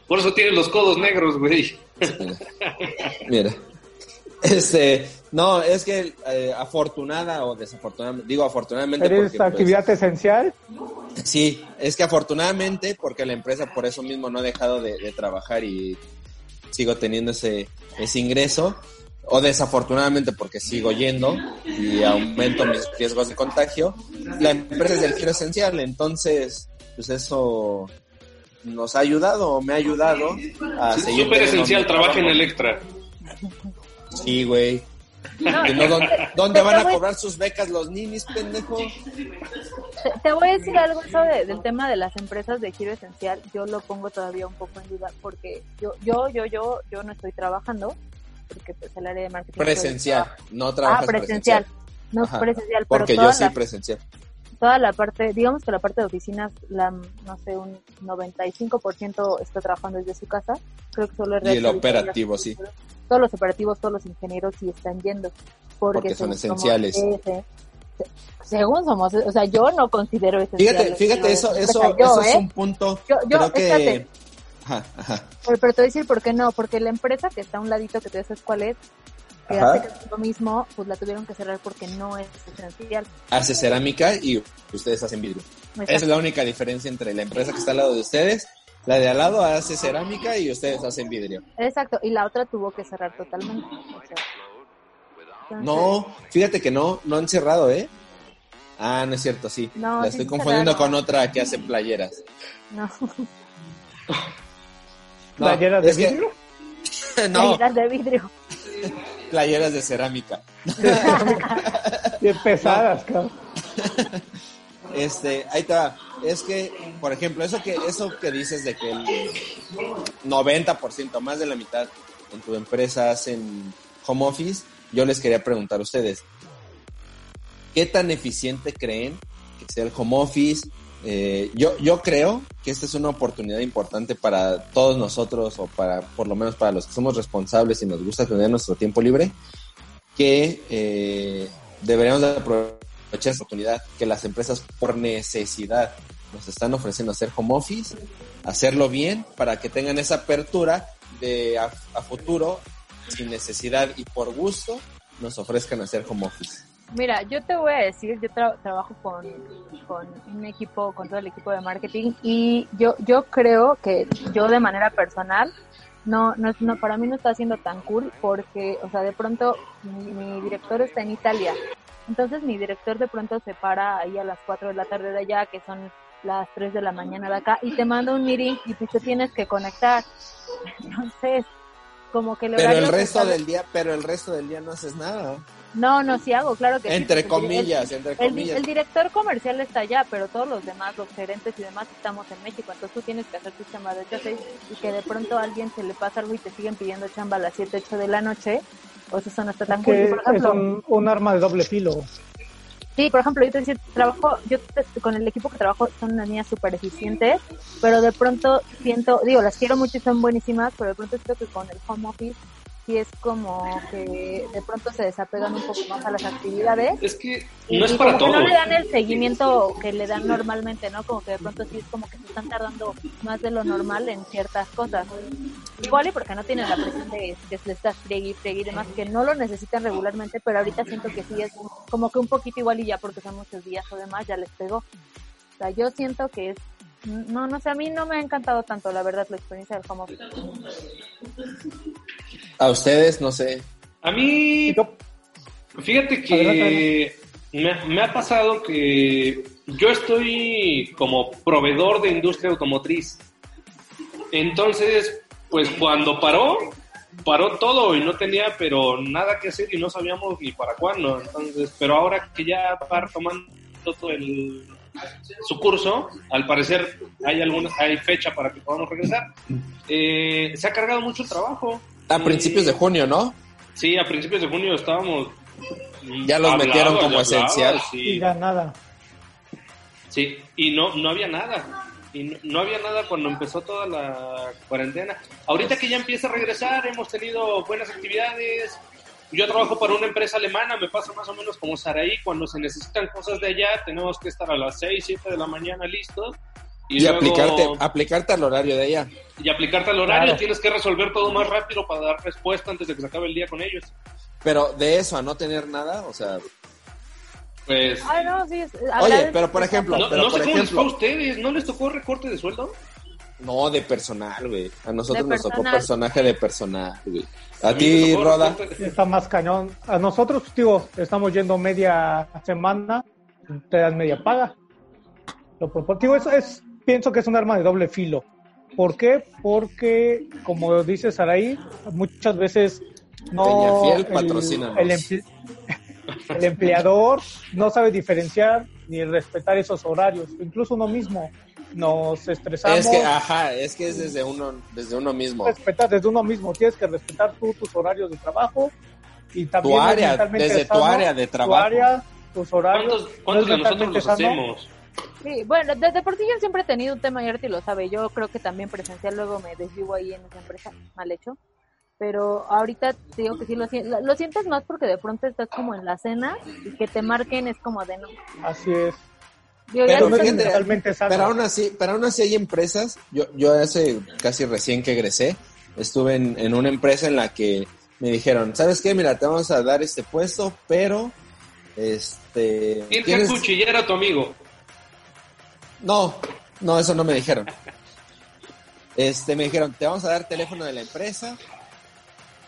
Por eso tienes los codos negros, güey. Mira. Este, no, es que eh, afortunada o desafortunadamente, digo afortunadamente ¿Eres porque, pues, actividad esencial? sí, es que afortunadamente porque la empresa por eso mismo no ha dejado de, de trabajar y sigo teniendo ese, ese ingreso, o desafortunadamente porque sigo yendo y aumento mis riesgos de contagio, la empresa es del giro esencial, entonces, pues eso nos ha ayudado o me ha ayudado a seguir. Súper esencial, trabaja en. Electra. Sí, güey. No, ¿dónde, van a cobrar sus becas los ninis, pendejo? Te, te voy a decir algo eso de- del tema de las empresas de giro esencial. Yo lo pongo todavía un poco en duda porque yo, yo, yo, yo, yo no estoy trabajando porque pues el área de marketing. Presencial, no Ah, trabajas presencial. presencial. No Ajá, presencial, pero Porque yo sí la- presencial. toda la parte, digamos que la parte de oficinas, la, no sé, un 95% está trabajando desde su casa. Creo que solo es Y el operativo, sí. Todos los operativos, todos los ingenieros sí están yendo. Porque, Porque son esenciales. según somos, o sea, yo no considero esencial. Fíjate, fíjate, eso, eso, yo, eso es ¿eh? un punto. Yo, yo, creo que. Pero, pero te voy a decir por qué no, porque la empresa que está a un ladito, que tú ya sabes cuál es, que Ajá. hace casi lo mismo, pues la tuvieron que cerrar porque no es esencial. Hace cerámica y ustedes hacen vidrio. Esa es la única diferencia entre la empresa que está al lado de ustedes. La de al lado hace cerámica y ustedes hacen vidrio. Exacto, y la otra tuvo que cerrar totalmente. o sea. Entonces, No, fíjate que no, no han cerrado, ¿eh? Ah, no es cierto, sí. No, la sí estoy confundiendo cerraron. con otra que hace playeras. No, ¿Playeras de que- vidrio? no, playeras de vidrio. playeras de cerámica. Bien pesadas, cabrón. Este, ahí va. Es que, por ejemplo, eso que, eso que dices de que el 90%, más de la mitad en tu empresa hacen home office, yo les quería preguntar a ustedes, ¿qué tan eficiente creen que sea el home office? Eh, yo, yo creo que esta es una oportunidad importante para todos nosotros, o para, por lo menos para los que somos responsables y nos gusta tener nuestro tiempo libre, que eh, deberíamos de aprovechar esa oportunidad que las empresas por necesidad nos están ofreciendo hacer home office, hacerlo bien para que tengan esa apertura de a futuro, sin necesidad y por gusto, nos ofrezcan hacer home office. Mira, yo te voy a decir, yo tra- trabajo con, con un equipo, con todo el equipo de marketing y yo, yo creo que yo de manera personal, no, no, no, para mí no está siendo tan cool porque, o sea, de pronto mi, mi director está en Italia. Entonces mi director de pronto se para ahí a las 4 de la tarde de allá, que son las 3 de la mañana de acá, y te manda un meeting y pues te tienes que conectar. Entonces, como que el Pero el resto está- del día, pero el resto del día no haces nada. No, no, sí hago, claro que sí, Entre porque el- comillas, entre el, di- comillas. el director comercial está allá, pero todos los demás, los gerentes y demás, estamos en México. Entonces tú tienes que hacer tu chamba de 8 a 6 y que de pronto a alguien se le pasa algo y te siguen pidiendo chamba a las 7, 8 de la noche, pues eso no está tan cool. Que Y, por es ejemplo, un, un arma de doble filo. Sí, por ejemplo, yo te decía, trabajo, yo te- con el equipo que trabajo son unas niñas súper eficientes, pero de pronto siento, digo, las quiero mucho y son buenísimas, pero de pronto siento que con el home office sí es como que de pronto se desapegan un poco más a las actividades. Es que no es y para como que todo. no le dan el seguimiento que le dan normalmente, ¿no? Como que de pronto sí es como que se están tardando más de lo normal en ciertas cosas. Igual y porque no tienen la presión de que se les está friegue y friegue y demás, que no lo necesitan regularmente, pero ahorita siento que sí es como que un poquito igual y ya porque son muchos días o demás, ya les pegó. O sea, yo siento que es, no, no sé, a mí no me ha encantado tanto, la verdad, la experiencia del home office. A ustedes, no sé. A mí, fíjate que me, me ha pasado que yo estoy como proveedor de industria automotriz. Entonces, pues cuando paró, paró todo y no tenía pero nada que hacer y no sabíamos ni para cuándo. Entonces, pero ahora que ya va retomando todo el, su curso, al parecer hay alguna, hay fecha para que podamos regresar. Eh, se ha cargado mucho el trabajo. A principios de junio, ¿no? Sí, a principios de junio estábamos. Ya los metieron como esencial. y sí, ya nada. sí, y no, no había nada. Y no, no había nada cuando empezó toda la cuarentena. Ahorita que ya empieza a regresar, hemos tenido buenas actividades. Yo trabajo para una empresa alemana, me pasa más o menos como Saraí. Cuando se necesitan cosas de allá, tenemos que estar a las 6, 7 de la mañana listos. Y, luego- aplicarte, aplicarte al horario de ella. y aplicarte al horario. Claro. Tienes que resolver todo más rápido para dar respuesta antes de que se acabe el día con ellos. Pero de eso a no tener nada, o sea, Pues Ay, no, sí, Oye, pero por ejemplo, No, pero no por sé cómo les fue a ustedes, ¿no les tocó recorte de sueldo? no de personal, güey. A nosotros nos tocó personal. personaje de personal, güey. A ti, Roda. de- Está más cañón. A nosotros, digo, estamos yendo media semana, te dan media paga. Lo digo, eso es, pienso que es un arma de doble filo. ¿Por qué? Porque, como dice Saraí, muchas veces no el, emple- el empleador no sabe diferenciar ni respetar esos horarios. Incluso uno mismo nos estresamos. Es que, ajá, es que es desde uno, desde uno mismo. respetar desde uno mismo, tienes que respetar tú tus horarios de trabajo y también Tu área, desde tu sano, área de tu trabajo. área, tus horarios. ¿Cuántos, cuántos de nosotros los sano. hacemos? Sí, bueno, desde por sí yo siempre he tenido un tema y Arti lo sabe. Yo creo que también presencial luego me desvivo ahí en esa empresa, mal hecho. Pero ahorita te digo que sí lo, lo sientes más porque de pronto estás como en la cena y que te marquen es como de no. Así es. Yo ya Pero no sé- fíjate, totalmente sano. pero aún así, pero aún así hay empresas, yo, yo hace casi recién que egresé, estuve en, en una empresa en la que me dijeron, ¿sabes qué? Mira, te vamos a dar este puesto, pero este ¿Quién tienes- te cuchillara a tu amigo? No, no, eso no me dijeron. Este, me dijeron, te vamos a dar teléfono de la empresa,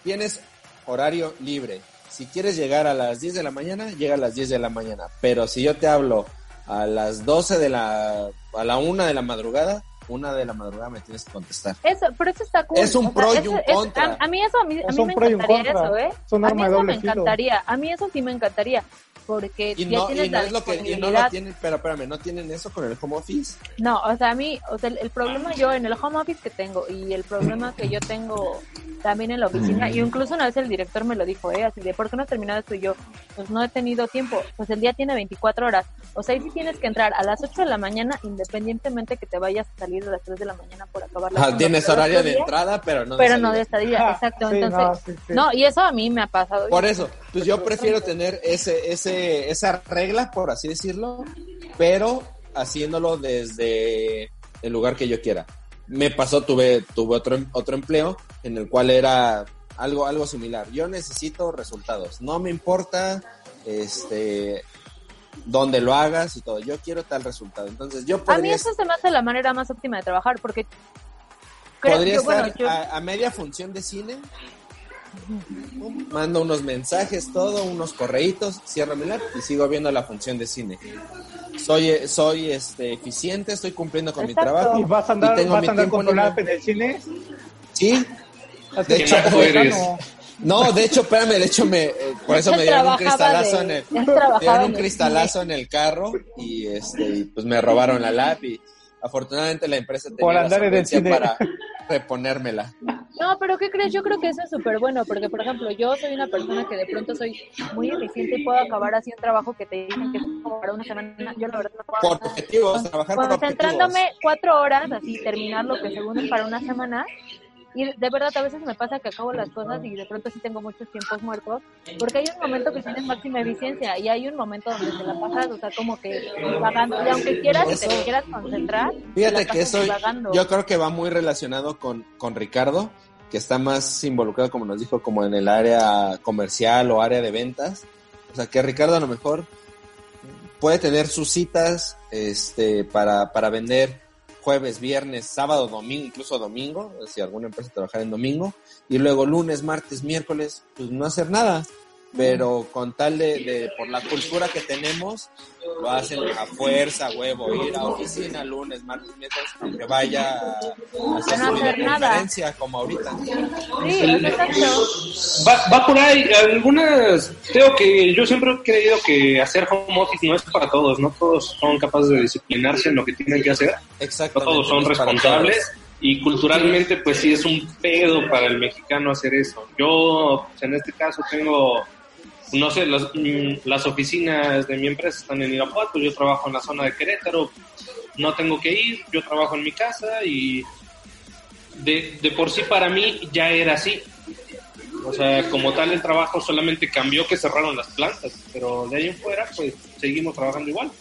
tienes horario libre. Si quieres llegar a las 10 de la mañana, llega a las 10 de la mañana. Pero si yo te hablo a las 12 de la, a la 1 de la madrugada, una de la madrugada me tienes que contestar. Eso, pero eso está cool. Es un O sea, pro y eso un es- contra. a, a mí eso, a mí, a mí me y encantaría eso, ¿eh? Es un a mí de eso doble me filo. encantaría. A mí eso sí me encantaría. Porque Y ya no, tienes y no la es lo que, y no lo tienen, pero espérame, ¿no tienen eso con el home office? No, o sea, a mí, o sea, el, el problema yo en el home office que tengo y el problema que yo tengo también en la oficina, y incluso una vez el director me lo dijo, ¿eh? Así de, ¿por qué no has terminado esto? Y yo, pues no he tenido tiempo. Pues el día tiene 24 horas. O sea, ahí sí tienes que entrar a las 8 de la mañana, independientemente que te vayas a salir a las 3 de la mañana por acabar la Ah, tienes Pero horario de entrada, pero no de Pero no de estadía, Ah, exacto. sí, entonces, no, sí, sí. no, y eso a mí me ha pasado. Por eso, pues yo prefiero tener ese, ese, esa regla, por así decirlo, pero haciéndolo desde el lugar que yo quiera. Me pasó, tuve, tuve otro, otro empleo en el cual era algo, algo similar. Yo necesito resultados. No me importa, este, dónde lo hagas y todo. Yo quiero tal resultado. Entonces yo A mí eso se me hace la manera más óptima de trabajar porque creo podría yo, estar bueno, yo- a, a media función de cine. Mando unos mensajes, todo, unos correitos, cierro mi lap y sigo viendo la función de cine. Soy, eh, soy este, eficiente, estoy cumpliendo con Exacto. mi trabajo. ¿Y vas a andar, tengo vas mi a andar con tu lap en el cine? Sí, Así De hecho, eres. sano. no, de hecho, espérame, de hecho, me, eh, por eso me dieron un cristalazo de- en el, él me trabajaba dieron un en el cristalazo en el carro y este, y, pues me robaron la lap y afortunadamente la empresa tenía Por la andar en el solvencia cine. para reponérmela. No, pero ¿qué crees? Yo creo que eso es súper bueno, porque por ejemplo, yo soy una persona que de pronto soy muy eficiente y puedo acabar así un trabajo que te dicen que es como para una semana. Yo la verdad no puedo. Por objetivos, trabajar por objetivos. Concentrándome cuatro horas, así terminar lo que según es para una semana. Y de verdad, a veces me pasa que acabo las cosas y de pronto sí tengo muchos tiempos muertos, porque hay un momento que tienes máxima eficiencia y hay un momento donde te la pasas, o sea, como que divagando. Y aunque quieras, Eso- te quieras concentrar, te Fíjate la que eso divagando. yo creo que va muy relacionado con, con Ricardo, que está más involucrado, como nos dijo, como en el área comercial o área de ventas. O sea, que Ricardo a lo mejor puede tener sus citas este, para, para vender jueves, viernes, sábado, domingo, incluso domingo, si alguna empresa trabajar en domingo, y luego lunes, martes, miércoles, pues no hacer nada. Pero con tal de, de por la cultura que tenemos, lo hacen a fuerza, huevo, ir a oficina lunes, martes, miércoles, aunque vaya a, hacer no hacer nada. como ahorita. Sí, exacto. Va, va por ahí. Algunas, creo que yo siempre he creído que hacer home office no es para todos. No todos son capaces de disciplinarse en lo que tienen que hacer. No todos son responsables. Y culturalmente, pues sí es un pedo para el mexicano hacer eso. Yo, pues, en este caso, tengo, no sé, las, mm, las oficinas de mi empresa están en Irapuato, yo trabajo en la zona de Querétaro, no tengo que ir, yo trabajo en mi casa y de, de por sí para mí ya era así. O sea, como tal el trabajo solamente cambió que cerraron las plantas, pero de ahí en fuera, pues seguimos trabajando igual.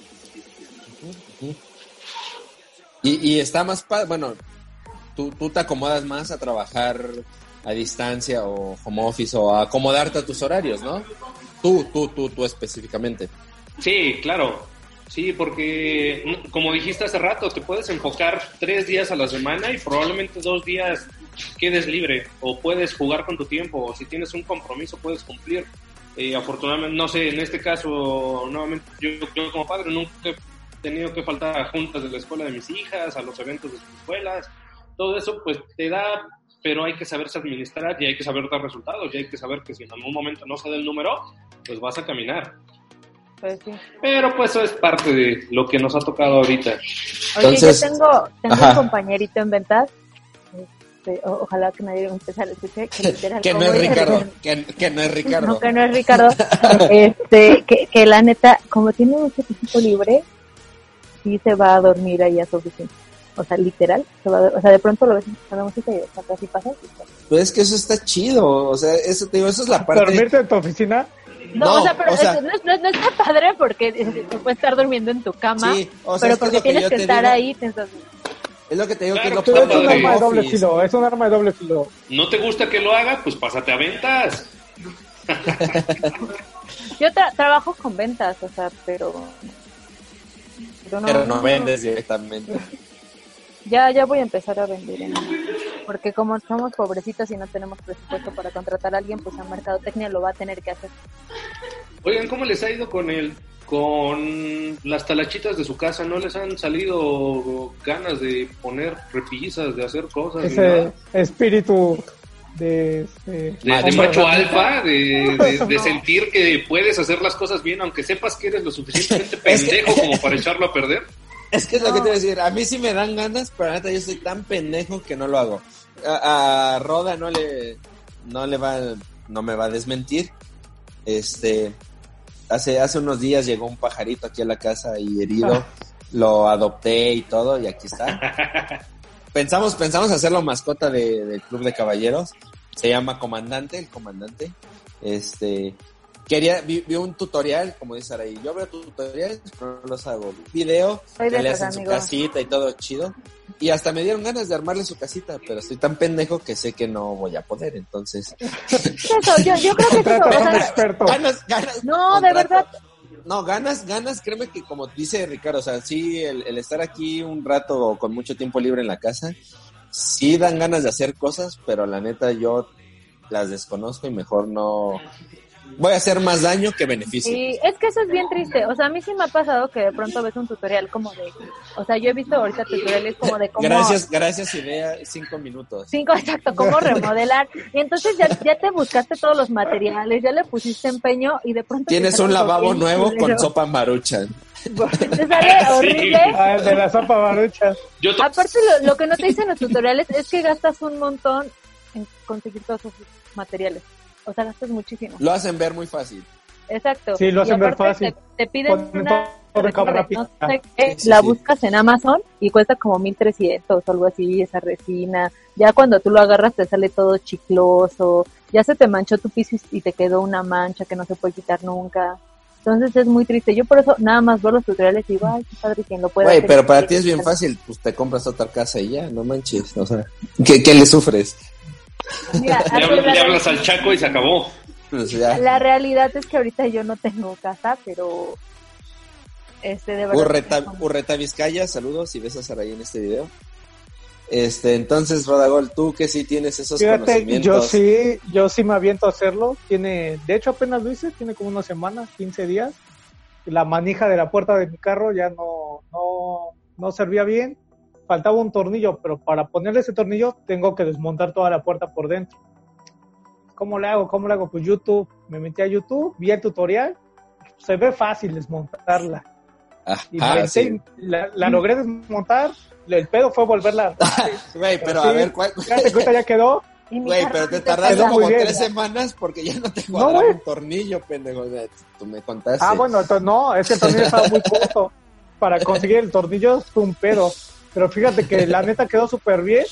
Y, y está más bueno, tú, tú te acomodas más a trabajar a distancia o home office o a acomodarte a tus horarios, ¿no? Tú, tú, tú, tú específicamente. Sí, claro. Sí, porque mm, como dijiste hace rato, te puedes enfocar tres días a la semana y probablemente dos días quedes libre o puedes jugar con tu tiempo o si tienes un compromiso puedes cumplir. Eh, afortunadamente, no sé, en este caso, nuevamente, yo, yo como padre nunca he tenido que faltar a juntas de la escuela de mis hijas, a los eventos de sus escuelas. Todo eso pues te da, pero hay que saberse administrar y hay que saber dar resultados y hay que saber que si en algún momento no se da el número, pues vas a caminar. Pues sí. Pero pues eso es parte de lo que nos ha tocado ahorita. Oye, Entonces- yo tengo, un compañerito en ventas. este, o- ojalá que nadie me empezara a escuchar. Que, literal, Que no es Ricardo, que, que no es Ricardo. No, que no es Ricardo. este, que, que la neta, como tiene mucho tiempo libre, sí se va a dormir ahí a su oficina. O sea, literal, se va a dor- o sea, de pronto lo ves en la música y o sea, así pasa. y. Pues es que eso está chido, o sea, eso te digo, eso es la parte... Dormirte en tu oficina. No, No, o sea, pero o sea- es- no, no no está padre porque eh, tú puedes estar durmiendo en tu cama, Sí, o sea, pero porque es lo que tienes que te estar digo. ahí. te estás- Es lo que te digo Claro, que es lo es un arma de doble filo, es un arma de doble filo. ¿No te gusta que lo haga? Pues pásate a ventas. Yo tra- trabajo con ventas, o sea, pero... Pero no, Pero no vendes directamente. Ya, ya voy a empezar a vender en porque como somos pobrecitos y no tenemos presupuesto para contratar a alguien, pues a Mercadotecnia lo va a tener que hacer. Oigan, ¿cómo les ha ido con el con las talachitas de su casa? ¿No les han salido ganas de poner repisas, de hacer cosas? Ese espíritu de... este, De, de hombre macho alfa, de, de- de sentir que puedes hacer las cosas bien, aunque sepas que eres lo suficientemente pendejo como para echarlo a perder. Es que es lo que te iba a decir. A mí sí me dan ganas, pero la neta yo soy tan pendejo que no lo hago. A, a Roda no le, no le va, no me va a desmentir. Este, hace, hace unos días llegó un pajarito aquí a la casa y herido. Lo adopté y todo y aquí está. Pensamos, pensamos hacerlo mascota de- del club de caballeros. Se llama Comandante, el comandante. Este, quería, vi, vi un tutorial, como dice Araí. Yo veo tutoriales, pero no los hago. Video, Soy que le hacen su casita y todo chido. Y hasta me dieron ganas de armarle su casita, pero estoy tan pendejo que sé que no voy a poder, entonces. Eso, yo, yo creo que es eso, o sea, experto. Ganas, ganas. No, de verdad. No, ganas, ganas, créeme que como dice Ricardo, o sea, sí, el, el estar aquí un rato con mucho tiempo libre en la casa, sí dan ganas de hacer cosas, pero la neta yo las desconozco y mejor no... Voy a hacer más daño que beneficio. Sí, es que eso es bien triste. O sea, a mí sí me ha pasado que de pronto ves un tutorial como de. O sea, yo he visto ahorita tutoriales como de cómo. Gracias, gracias, idea, cinco minutos. Cinco, exacto, cómo remodelar. Y entonces ya, ya te buscaste todos los materiales, ya le pusiste empeño y de pronto. Tienes un lavabo nuevo con sopa maruchan. Te sale horrible. Ah, de la sopa to- Aparte, lo, lo que no te dicen los tutoriales es que gastas un montón en conseguir todos esos materiales. O sea, gastas muchísimo. Lo hacen ver muy fácil. Exacto. Sí, lo hacen Y ver fácil. Te, te piden Ponen una no sé qué, Sí, sí, la sí. buscas en Amazon y cuesta como 1300 o algo así, esa resina. Ya cuando tú lo agarras te sale todo chicloso. Ya se te manchó tu piso y- te quedó una mancha que no se puede quitar nunca. Entonces es muy triste. Yo por eso nada más veo los tutoriales y digo, ay, qué padre quien lo puede Güey, hacer. pero para ti es bien fácil, pues te compras otra casa y ya, no manches, o sea, ¿qué, qué le sufres? Mira, le, hablas, la- le hablas al chaco y se acabó. Pues ya, La realidad es que ahorita yo no tengo casa, pero este de verdad. Urreta, Urreta Vizcaya, saludos si ves a Saraí en este video. Este, entonces, Rodagol, tú que sí tienes esos Fíjate, conocimientos. yo sí, yo sí me aviento a hacerlo. Tiene, de hecho apenas lo hice, tiene como una semana, 15 días. La manija de la puerta de mi carro ya no, no, no servía bien. Faltaba un tornillo, pero para ponerle ese tornillo tengo que desmontar toda la puerta por dentro. ¿Cómo le hago? ¿Cómo le hago? Pues YouTube, me metí a YouTube, vi el tutorial. Se ve fácil desmontarla. Y Ah, sí. la, la logré desmontar. El pedo fue volverla. Güey, pero Sí, a ver, ¿cuál? Ahorita ya quedó. Güey, pero te tardaste como bien. tres semanas porque ya no te No, cuadraba güey. un tornillo, pendejo. tú me contaste. Ah, bueno, entonces no, es que el tornillo estaba muy corto. Para conseguir el tornillo fue un pedo. Pero fíjate que la neta quedó súper bien.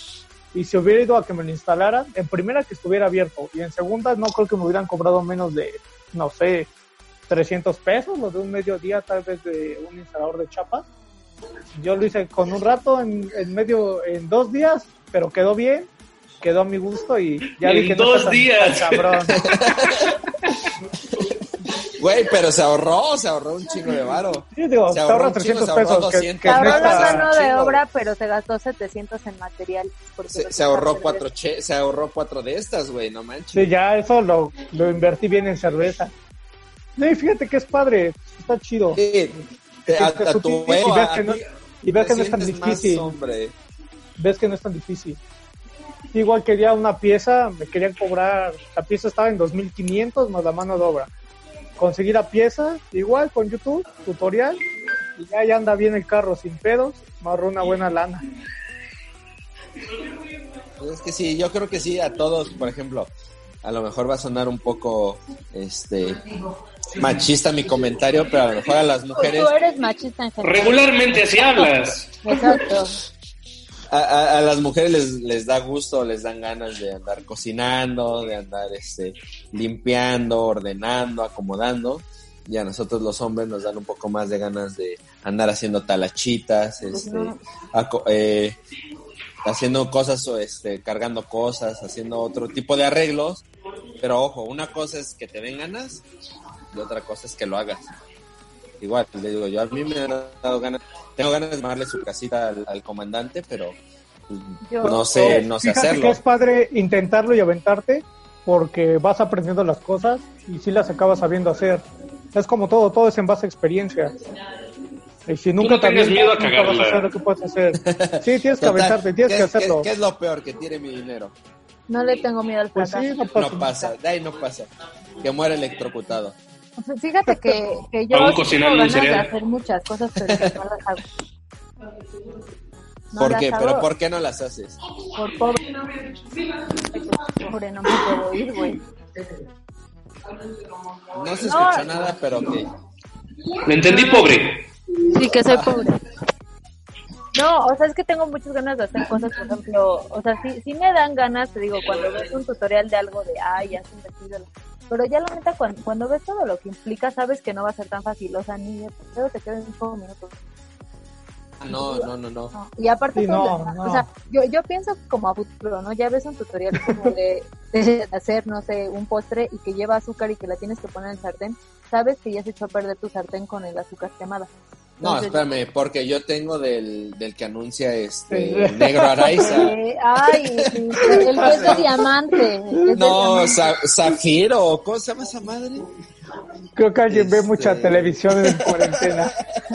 Y si hubiera ido a que me lo instalaran, en primera que estuviera abierto. Y en segunda no creo que me hubieran cobrado menos de, no sé, 300 pesos, lo de un mediodía tal vez de un instalador de chapa. Yo lo hice con un rato, en, en medio, en dos días, pero quedó bien, quedó a mi gusto y ya En vi que no dos tan- días. tan cabrón. Güey, pero se ahorró, se ahorró un chingo de varo. Sí, digo, Se ahorró ahorra un chingo, 300 se ahorró pesos. que- 200 que Se ahorró la mano de obra, pero se gastó 700 en material. Se, se ahorró cuatro che, se ahorró cuatro de estas, güey, no manches. Sí, ya eso lo, lo invertí bien en cerveza. Sí, fíjate que es padre, está chido. Sí, te- a, Que a tu y ves que no- y ves que no es tan difícil. hombre. Ves que no es tan difícil. Igual quería una pieza, me querían cobrar, la pieza estaba en 2500 más la mano de obra. Conseguí la pieza, igual con YouTube, tutorial, y ya, ya anda bien el carro sin pedos, me ahorró una buena lana. Es que sí, yo creo que sí, a todos, por ejemplo, a lo mejor va a sonar un poco este machista mi comentario, pero a lo mejor a las mujeres, Tú eres machista en general. Regularmente así hablas. Exacto. A, a las mujeres les, les da gusto, les dan ganas de andar cocinando, de andar este, limpiando, ordenando, acomodando. Y a nosotros los hombres nos dan un poco más de ganas de andar haciendo talachitas, este, aco- eh, haciendo cosas, o este, cargando cosas, haciendo otro tipo de arreglos. Pero ojo, una cosa es que te den ganas y otra cosa es que lo hagas. Igual, le digo, yo a mí me han dado ganas, tengo ganas de armarle su casita al, al comandante, pero pues, Yo- no sé, no sé Fíjate hacerlo. que es padre intentarlo y aventarte porque vas aprendiendo las cosas y si las acabas sabiendo hacer. Es como todo, todo es en base a experiencia. Y si nunca no avientas, miedo a vas cagarla. a lo que puedes hacer. Sí, tienes que aventarte, tienes ¿qué, que hacerlo. qué es lo peor? Que tire mi dinero. No le tengo miedo al Pues fracaso. sí, no pasa No pasa, de ahí no pasa. Que muera electrocutado. Pues Fíjate que, que yo Aún tengo ganas de hacer muchas cosas, pero que no las hago. No ¿Por qué? hago ¿Pero por qué no las haces? Por pobre. Pobre, no me puedo ir, güey. No se No. escuchó nada, pero que... Le entendí, pobre. Sí, que soy pobre. No, o sea, es que tengo muchas ganas de hacer cosas, por ejemplo, o sea, sí, sí me dan ganas, te digo, cuando ves un tutorial de algo de, ay, haz un vestido, pero ya la neta, cuando, cuando ves todo lo que implica, sabes que no va a ser tan fácil, o sea, ni de pedo te quedan cinco minutos. No, no, no, no. No, Y aparte, Sí, no, la- no. o sea, yo, yo pienso como a futuro, ¿no? Ya ves un tutorial como de, de hacer, no sé, un postre y que lleva azúcar y que la tienes que poner en el sartén, sabes que ya se echó a perder tu sartén con el azúcar quemada. No, espérame, porque yo tengo del, del que anuncia este. Negro Araiza. Eh, ay, el que es de diamante. de No, diamante. Zafiro, ¿cómo se llama esa madre? Creo que alguien ve Este- mucha televisión en cuarentena.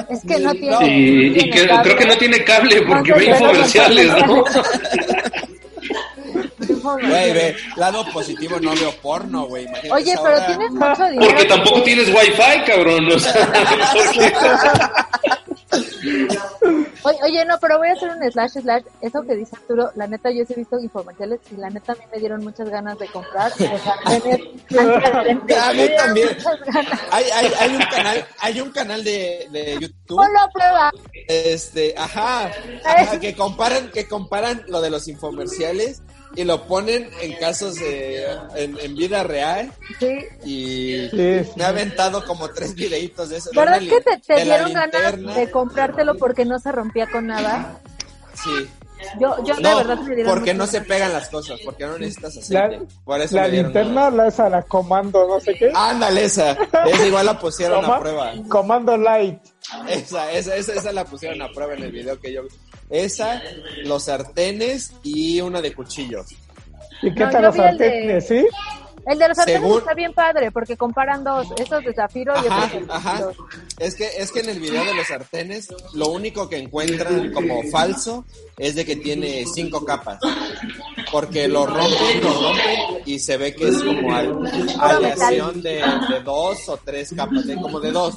Es que no Sí, tiene. no. Y, que, cable. creo que no tiene cable porque No, ve pero no Güey, ve, lado positivo no veo porno, güey. imagínate Oye, pero hora. tienes mucho dinero. Porque tampoco tienes wifi, cabrón. O sea, Oye, oye, no, pero voy a hacer un slash slash. Eso que dice Arturo, la neta, yo sí he visto infomerciales y la neta a mí me dieron muchas ganas de comprar. O sea, tener A mí también. Hay, hay, hay un canal, hay un canal de, de YouTube, Ponlo a prueba. este, ajá, ajá, que comparan, que comparan lo de los infomerciales y lo ponen en casos de, en, en vida real Sí. y Sí, sí. me ha aventado como tres videitos de eso. de ¿Verdad una que te, dieron ganas de comprártelo porque no se rompía con nada? Sí. Yo, yo de verdad me porque no se pegan las cosas, porque no necesitas La, aceite. Por eso la linterna, la esa, la comando, no sé qué. Ándale esa, esa igual la pusieron a prueba. Comando light. Esa, esa, esa, esa la pusieron a prueba en el video que yo vi. Esa, los sartenes y una de cuchillos. ¿Y qué No, tal los de- sartenes? ¿Sí? El de los sartenes Según- está bien padre porque comparan dos, esos de zafiro y Ajá, otros de ajá. Es que, es que en el video de los sartenes, lo único que encuentran como falso es de que tiene cinco capas. Porque lo rompen, lo rompen y se ve que es como al- aleación de, de dos o tres capas, de, como de dos.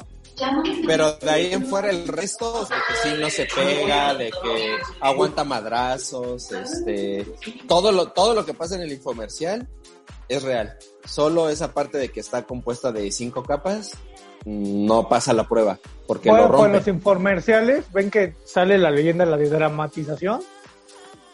Pero de ahí en fuera el resto, de que sí no se pega, de que aguanta madrazos, este, todo lo, todo lo que pasa en el infomercial es real. Solo esa parte de que está compuesta de cinco capas no pasa la prueba, porque Bueno, lo pues rompe. los infomerciales, ven que sale la leyenda, la de dramatización.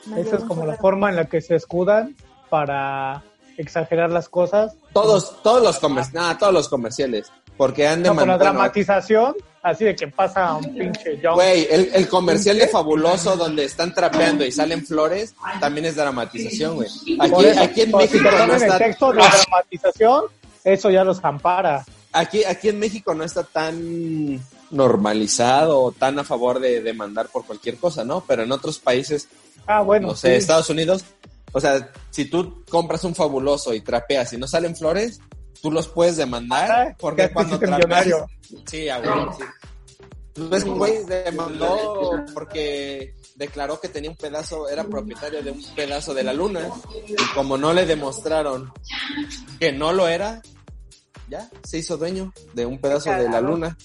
Me Esa es como la forma en la que se escudan para exagerar las cosas. Todos, todos los comer- nah, todos los comerciales, porque han de No, con la dramatización, así de que pasa un pinche jump. Güey, el, el comercial de Fabuloso donde están trapeando y salen flores, también es dramatización, güey. Aquí, aquí en si México no ponen el está, texto de dramatización, eso ya los ampara. aquí, aquí en México no está tan normalizado o tan a favor de demandar por cualquier cosa, ¿no? Pero en otros países, Ah, bueno, no sé, sí. Estados Unidos, o sea, si tú compras un fabuloso y trapeas y no salen flores, tú los puedes demandar Ah, porque cuando trapeas, millonario. sí, a huevo, sí. Tú ves que un güey demandó porque declaró que tenía un pedazo, era propietario de un pedazo de la luna y como no le demostraron que no lo era, ya se hizo dueño de un pedazo de la luna.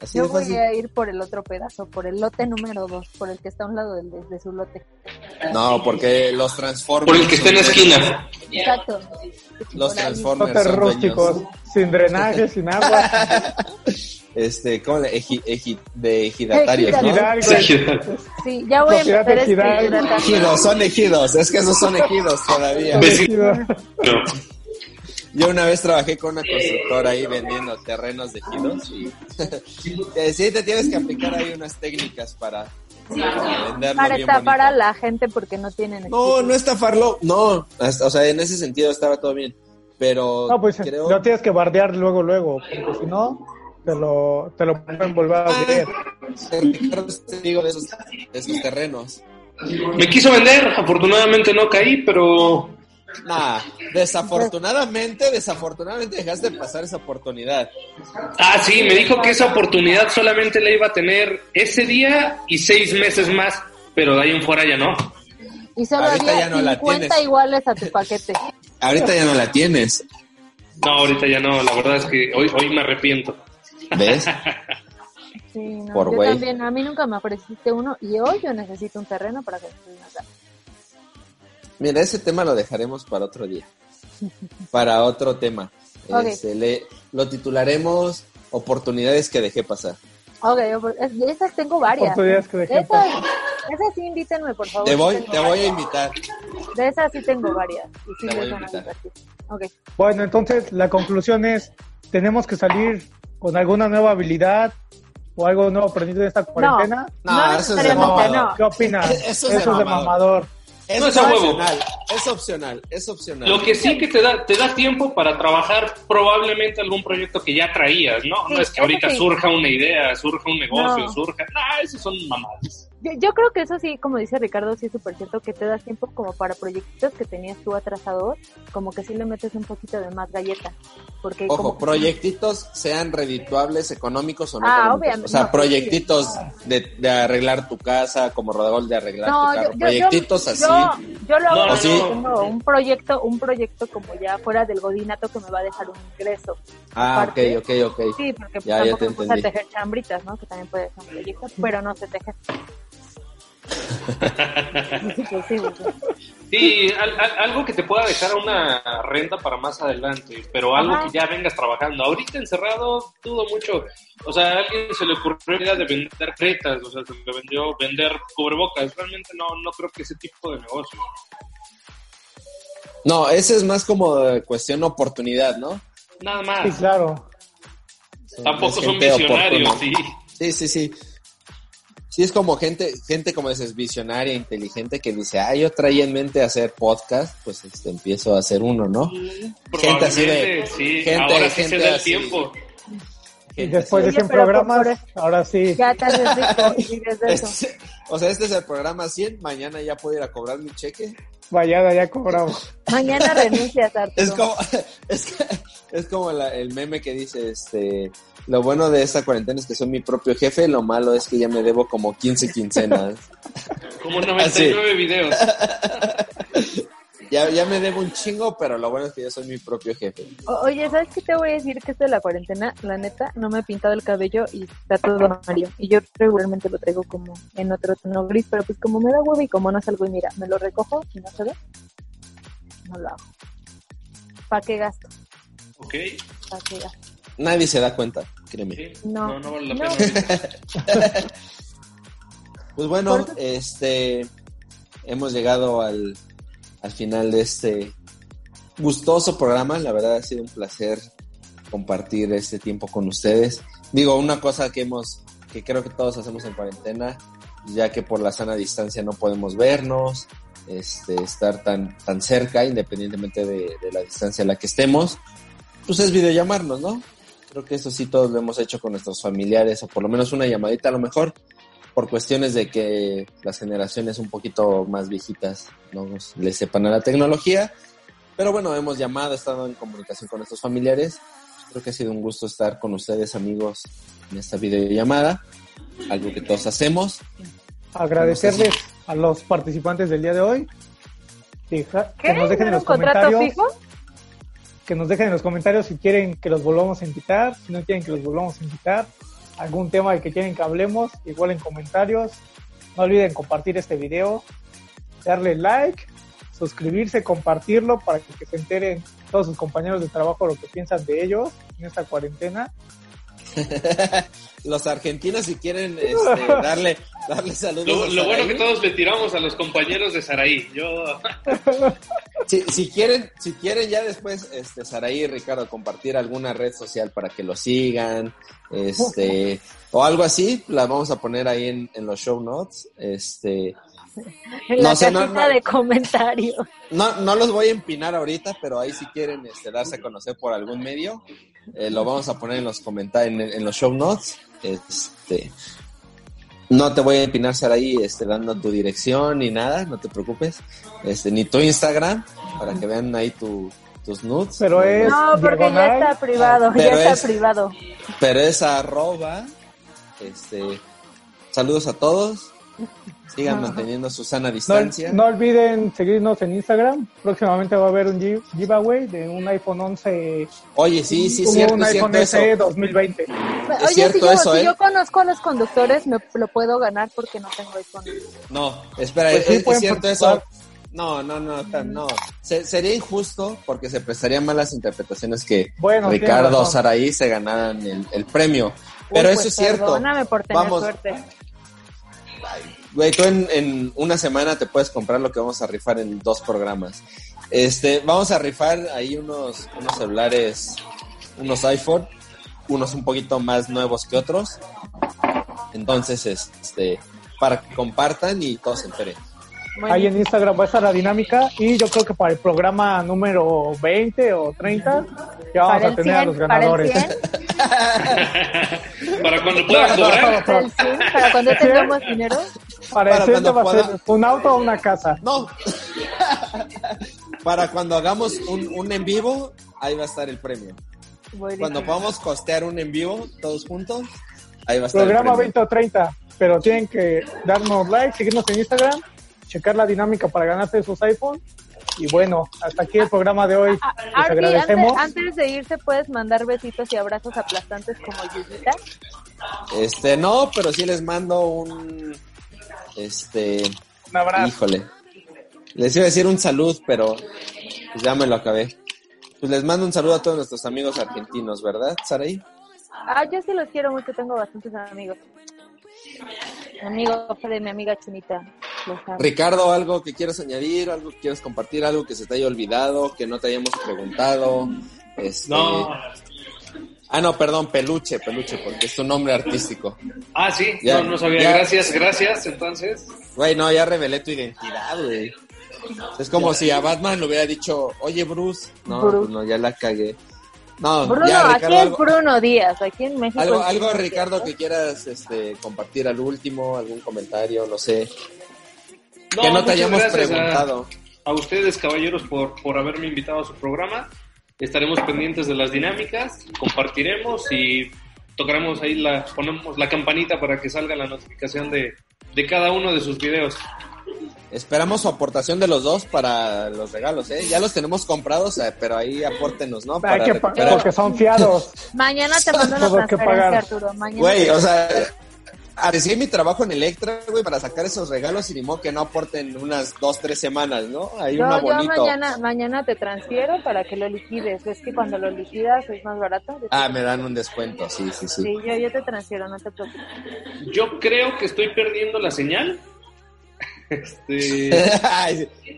Así Yo voy a ir por el otro pedazo, por el lote número dos, por el que está a un lado del, de, de su lote. No, porque los transformers. Por el que está en la esquina. Exacto. Los. Transformers son rústicos, dueños. sin drenaje, sin agua. este, ¿cómo le? Eji- eji- de ejidatarios, ¿no? Ejidal, güey. Sí, ya voy a empezar a escribir. Ejidos, son ejidos, es que esos son ejidos todavía. Yo una vez trabajé con una constructora ahí vendiendo terrenos de ejidos y sí te tienes que aplicar ahí unas técnicas para, para estafar a la gente porque no tienen No, no estafarlo, no, hasta- o sea, en ese sentido estaba todo bien, pero No, pues creo... lo tienes que bardear luego, luego, porque si no, te lo, te lo pueden volver a vender. Ricardo es testigo de esos, de esos terrenos. Me quiso vender, afortunadamente no caí, pero Nah, desafortunadamente, desafortunadamente dejaste de pasar esa oportunidad. Ah, sí, me dijo que esa oportunidad solamente la iba a tener ese día y seis meses más, pero de ahí en fuera ya no. Y solo Ahorita había ya no la 50 tienes. iguales a tu paquete. Ahorita ya no la tienes, No, ahorita ya no, la verdad es que hoy, hoy me arrepiento. ¿ves? Sí, no, Por yo güey. también, a mí nunca me ofreciste uno y hoy yo necesito un terreno para construir una casa. Mira, ese tema lo dejaremos para otro día. Para otro tema. Ok. Este, le, lo titularemos Oportunidades que dejé pasar. Ok, es- de esas tengo varias. Oportunidades que dejé Esas, pasar. esas sí invítenme, por favor. Te voy, te voy a invitar. De esas sí tengo varias. Y sí Te voy a invitar. divertir. Ok. Bueno, entonces la conclusión es, tenemos que salir con alguna nueva habilidad o algo nuevo aprendido de esta cuarentena. No, No eso es de necesariamente, mamador. no. ¿Qué opinas? Eso es de mamador. mamador. Es No es a huevo. opcional, es opcional, es opcional. Lo que sí que te da, te da tiempo para trabajar probablemente algún proyecto que ya traías, ¿no? Sí, no es que ahorita sí. surja una idea, surja un negocio, No. surja... Ah, esos son mamadas. Yo, yo creo que eso sí, como dice Ricardo, sí es súper cierto que te das tiempo como para proyectos que tenías tú atrasados, como que sí le metes un poquito de más galleta. Porque Ojo, como proyectitos sean redituables, económicos o no. Ah, obviamente, O sea, no, proyectitos de, de arreglar tu casa, como Rodolfo de arreglar No, tu carro. yo, proyectitos yo, así. yo, yo lo hago No, así, tengo un proyecto, un proyecto como ya fuera del godinato que me va a dejar un ingreso. ah, ok, aparte. ok, ok. Sí, porque Ya, tampoco me puse a tejer chambritas, ¿no? Que también puede ser un proyecto, pero no sé tejer. Sí, sí, sí. Sí, al- al- algo que te pueda dejar una renta para más adelante, pero algo Ajá. que ya vengas trabajando. Ahorita encerrado, dudo mucho. O sea, a alguien se le ocurrió la idea de vender cretas, o sea, se le vendió vender cubrebocas. Realmente no, no creo que ese tipo de negocio. No, ese es más como de cuestión oportunidad, ¿no? Nada Sí, más. claro. Tampoco Es son visionarios, sí. Sí, sí, sí. Sí, es como gente, gente como dices, visionaria, inteligente, que dice, ah, yo traía en mente hacer podcast, pues este, empiezo a hacer uno, ¿no? Gente así de- sí. gente- Ahora sí se gente da el así. tiempo. Y Gente después de Oye, 100 pero por programas, ahora sí. Ya te rico y vives de eso. Este- o sea, este es el programa 100, mañana ya puedo ir a cobrar mi cheque. Vaya, ya cobramos. Mañana renuncias, Arturo. Es como, es, que- es como la- el meme que dice, este, lo bueno de esta cuarentena es que soy mi propio jefe, lo malo es que ya me debo como 15 quincenas. Como 99 videos. Ya, ya me debo un chingo, pero lo bueno es que yo soy mi propio jefe. O- Oye, ¿sabes qué te voy a decir? Que esto de la cuarentena, la neta, no me he pintado el cabello y está todo amarillo. Y yo regularmente lo traigo como en otro tono gris, pero pues como me da huevo y como no salgo y mira, me lo recojo y no se ve, no lo hago. ¿Para qué gasto? Ok. ¿Para qué gasto? Nadie se da cuenta, créeme. Sí. No. No, no vale la No. pena. Pues bueno, este hemos llegado al, al final de este gustoso programa. La verdad ha sido un placer compartir este tiempo con ustedes. Digo, una cosa que hemos, que creo que todos hacemos en cuarentena, ya que por la sana distancia no podemos vernos, este, estar tan, tan cerca, independientemente de, de la distancia a la que estemos, pues es videollamarnos, ¿no? Creo que eso sí todos lo hemos hecho con nuestros familiares, o por lo menos una llamadita a lo mejor, por cuestiones de que las generaciones un poquito más viejitas no nos- le sepan a la tecnología. Pero bueno, hemos llamado, estado en comunicación con nuestros familiares. Creo que ha sido un gusto estar con ustedes, amigos, en esta videollamada. Algo que todos hacemos. Agradecerles a los participantes del día de hoy. Deja- ¿Qué? Que nos dejen en ¿No era los comentarios. fijo? que nos dejen en los comentarios si quieren que los volvamos a invitar, si no quieren que los volvamos a invitar, algún tema del que quieren que hablemos, igual en comentarios. No olviden compartir este video, darle like, suscribirse, compartirlo para que se enteren todos sus compañeros de trabajo lo que piensan de ellos en esta cuarentena. los argentinos si quieren este, darle, darle saludos. Lo, a lo bueno que todos le tiramos a los compañeros de Saraí. Yo, Si, si quieren, si quieren ya después, este, Saraí y Ricardo, compartir alguna red social para que lo sigan, este, o algo así, la vamos a poner ahí en, en los show notes, este, En No la sé, no, cajita no. de comentarios. no, no los voy a empinar ahorita, pero ahí si quieren, este, darse a conocer por algún medio, eh, lo vamos a poner en los comentarios, en, en los show notes, este, no te voy a empinar, Saraí, este, dando tu dirección ni nada, no te preocupes, este, ni tu Instagram, para que vean ahí tu, tus nudes. Pero es- No, porque ya está privado, Pero ya está es- privado. Pero es arroba. Este, saludos a todos. Sigan manteniendo su sana distancia. no olviden seguirnos en Instagram. Próximamente va a haber un gi- giveaway de un iPhone 11, Oye, sí, sí, cierto, un es iPhone cierto eso. SE 2020. Oye, cierto si, yo, eso, si ¿eh? yo conozco a los conductores, me lo puedo ganar porque no tengo iPhone. No, espera, Pues sí, es, es cierto eso. No, no, no, no. Se- sería injusto porque se prestarían malas interpretaciones que Bueno, Ricardo razón. Saraí se ganaran el, el premio. Pero Uy, eso pues es cierto. Perdóname por tener Vamos, suerte. Güey, tú en, una semana te puedes comprar lo que vamos a rifar en dos programas. Este, vamos a rifar ahí unos, unos celulares, unos iPhone, unos un poquito más nuevos que otros. Entonces, este, para que compartan y todos se enteren. Muy Ahí bien. en Instagram va a estar la dinámica y yo creo que para el programa número 20 o 30 ya vamos Para a tener a 100, los para el ganadores. 100, para cuando puedan cobrar. para el 100, para cuando tengamos dinero. Para, Para el 100 cuando va a ser un auto o una casa. No. para cuando hagamos un, un en vivo, ahí va a estar el premio. Buenísimo. Cuando podamos costear un en vivo todos juntos, ahí va a estar Programa el premio. 20 o 30, pero tienen que darnos like, seguirnos en Instagram, checar la dinámica para ganarse sus iPhone. Y bueno, hasta aquí el programa de hoy. Les Arby, agradecemos. antes, antes de irse, ¿puedes mandar besitos y abrazos aplastantes como Yuyita? Este, no, pero sí les mando un. Este. Un abrazo. Híjole. Les iba a decir un salud, pero pues ya me lo acabé. Pues les mando un saludo a todos nuestros amigos argentinos, ¿verdad, Saraí? Ah, yo sí los quiero mucho, tengo bastantes amigos. Mi amigo mi amiga Chinita. Ricardo, algo que quieras añadir, algo que quieras compartir, algo que se te haya olvidado, que no te hayamos preguntado. Este... No. Ah, no, perdón, peluche, peluche, porque es tu nombre artístico. Ah, sí, Ya, no, no sabía. ya. Gracias, gracias. Entonces, Güey, no, ya revelé tu identidad, güey. Es como si a Batman le hubiera dicho, oye, Bruce. No, Bruce. pues no, ya la cagué. No, Bruno, ya, aquí es algo, Bruno Díaz, aquí en México. algo, algo, Ricardo, que quieras este, compartir al último, algún comentario, no sé. No, que no te hayamos gracias a- preguntado. A, ustedes, caballeros, por, por haberme invitado a su programa. Estaremos pendientes de las dinámicas, compartiremos y tocaremos ahí la, ponemos la campanita para que salga la notificación de, de cada uno de sus videos. Esperamos su aportación de los dos para los regalos, ¿eh? Ya los tenemos comprados, eh, pero ahí apórtenos, ¿no? Hay Para que pa- recuperar. porque son fiados. Mañana te mando que transferencia, pagar. Arturo. Mañana Güey, te- o sea, arriesgué mi trabajo en Electra, güey, para sacar esos regalos y ni modo que no aporten unas dos, tres semanas, ¿no? Hay yo, yo bonito. mañana, mañana te transfiero para que lo liquides. Es que cuando lo liquidas es más barato. Ah, me dan un descuento, sí, sí, sí. Sí, yo, yo te transfiero, no te preocupes. Yo creo que estoy perdiendo la señal. Este,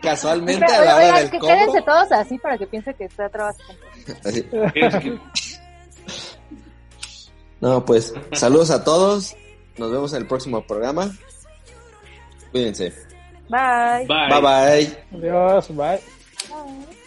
Casualmente Pero, a la hora oigan, del que cobro. quédense todos así para que piense que está trabajando. No, pues, saludos a todos. Nos vemos en el próximo programa. Cuídense. Bye. bye. Bye bye. Adiós, bye. Only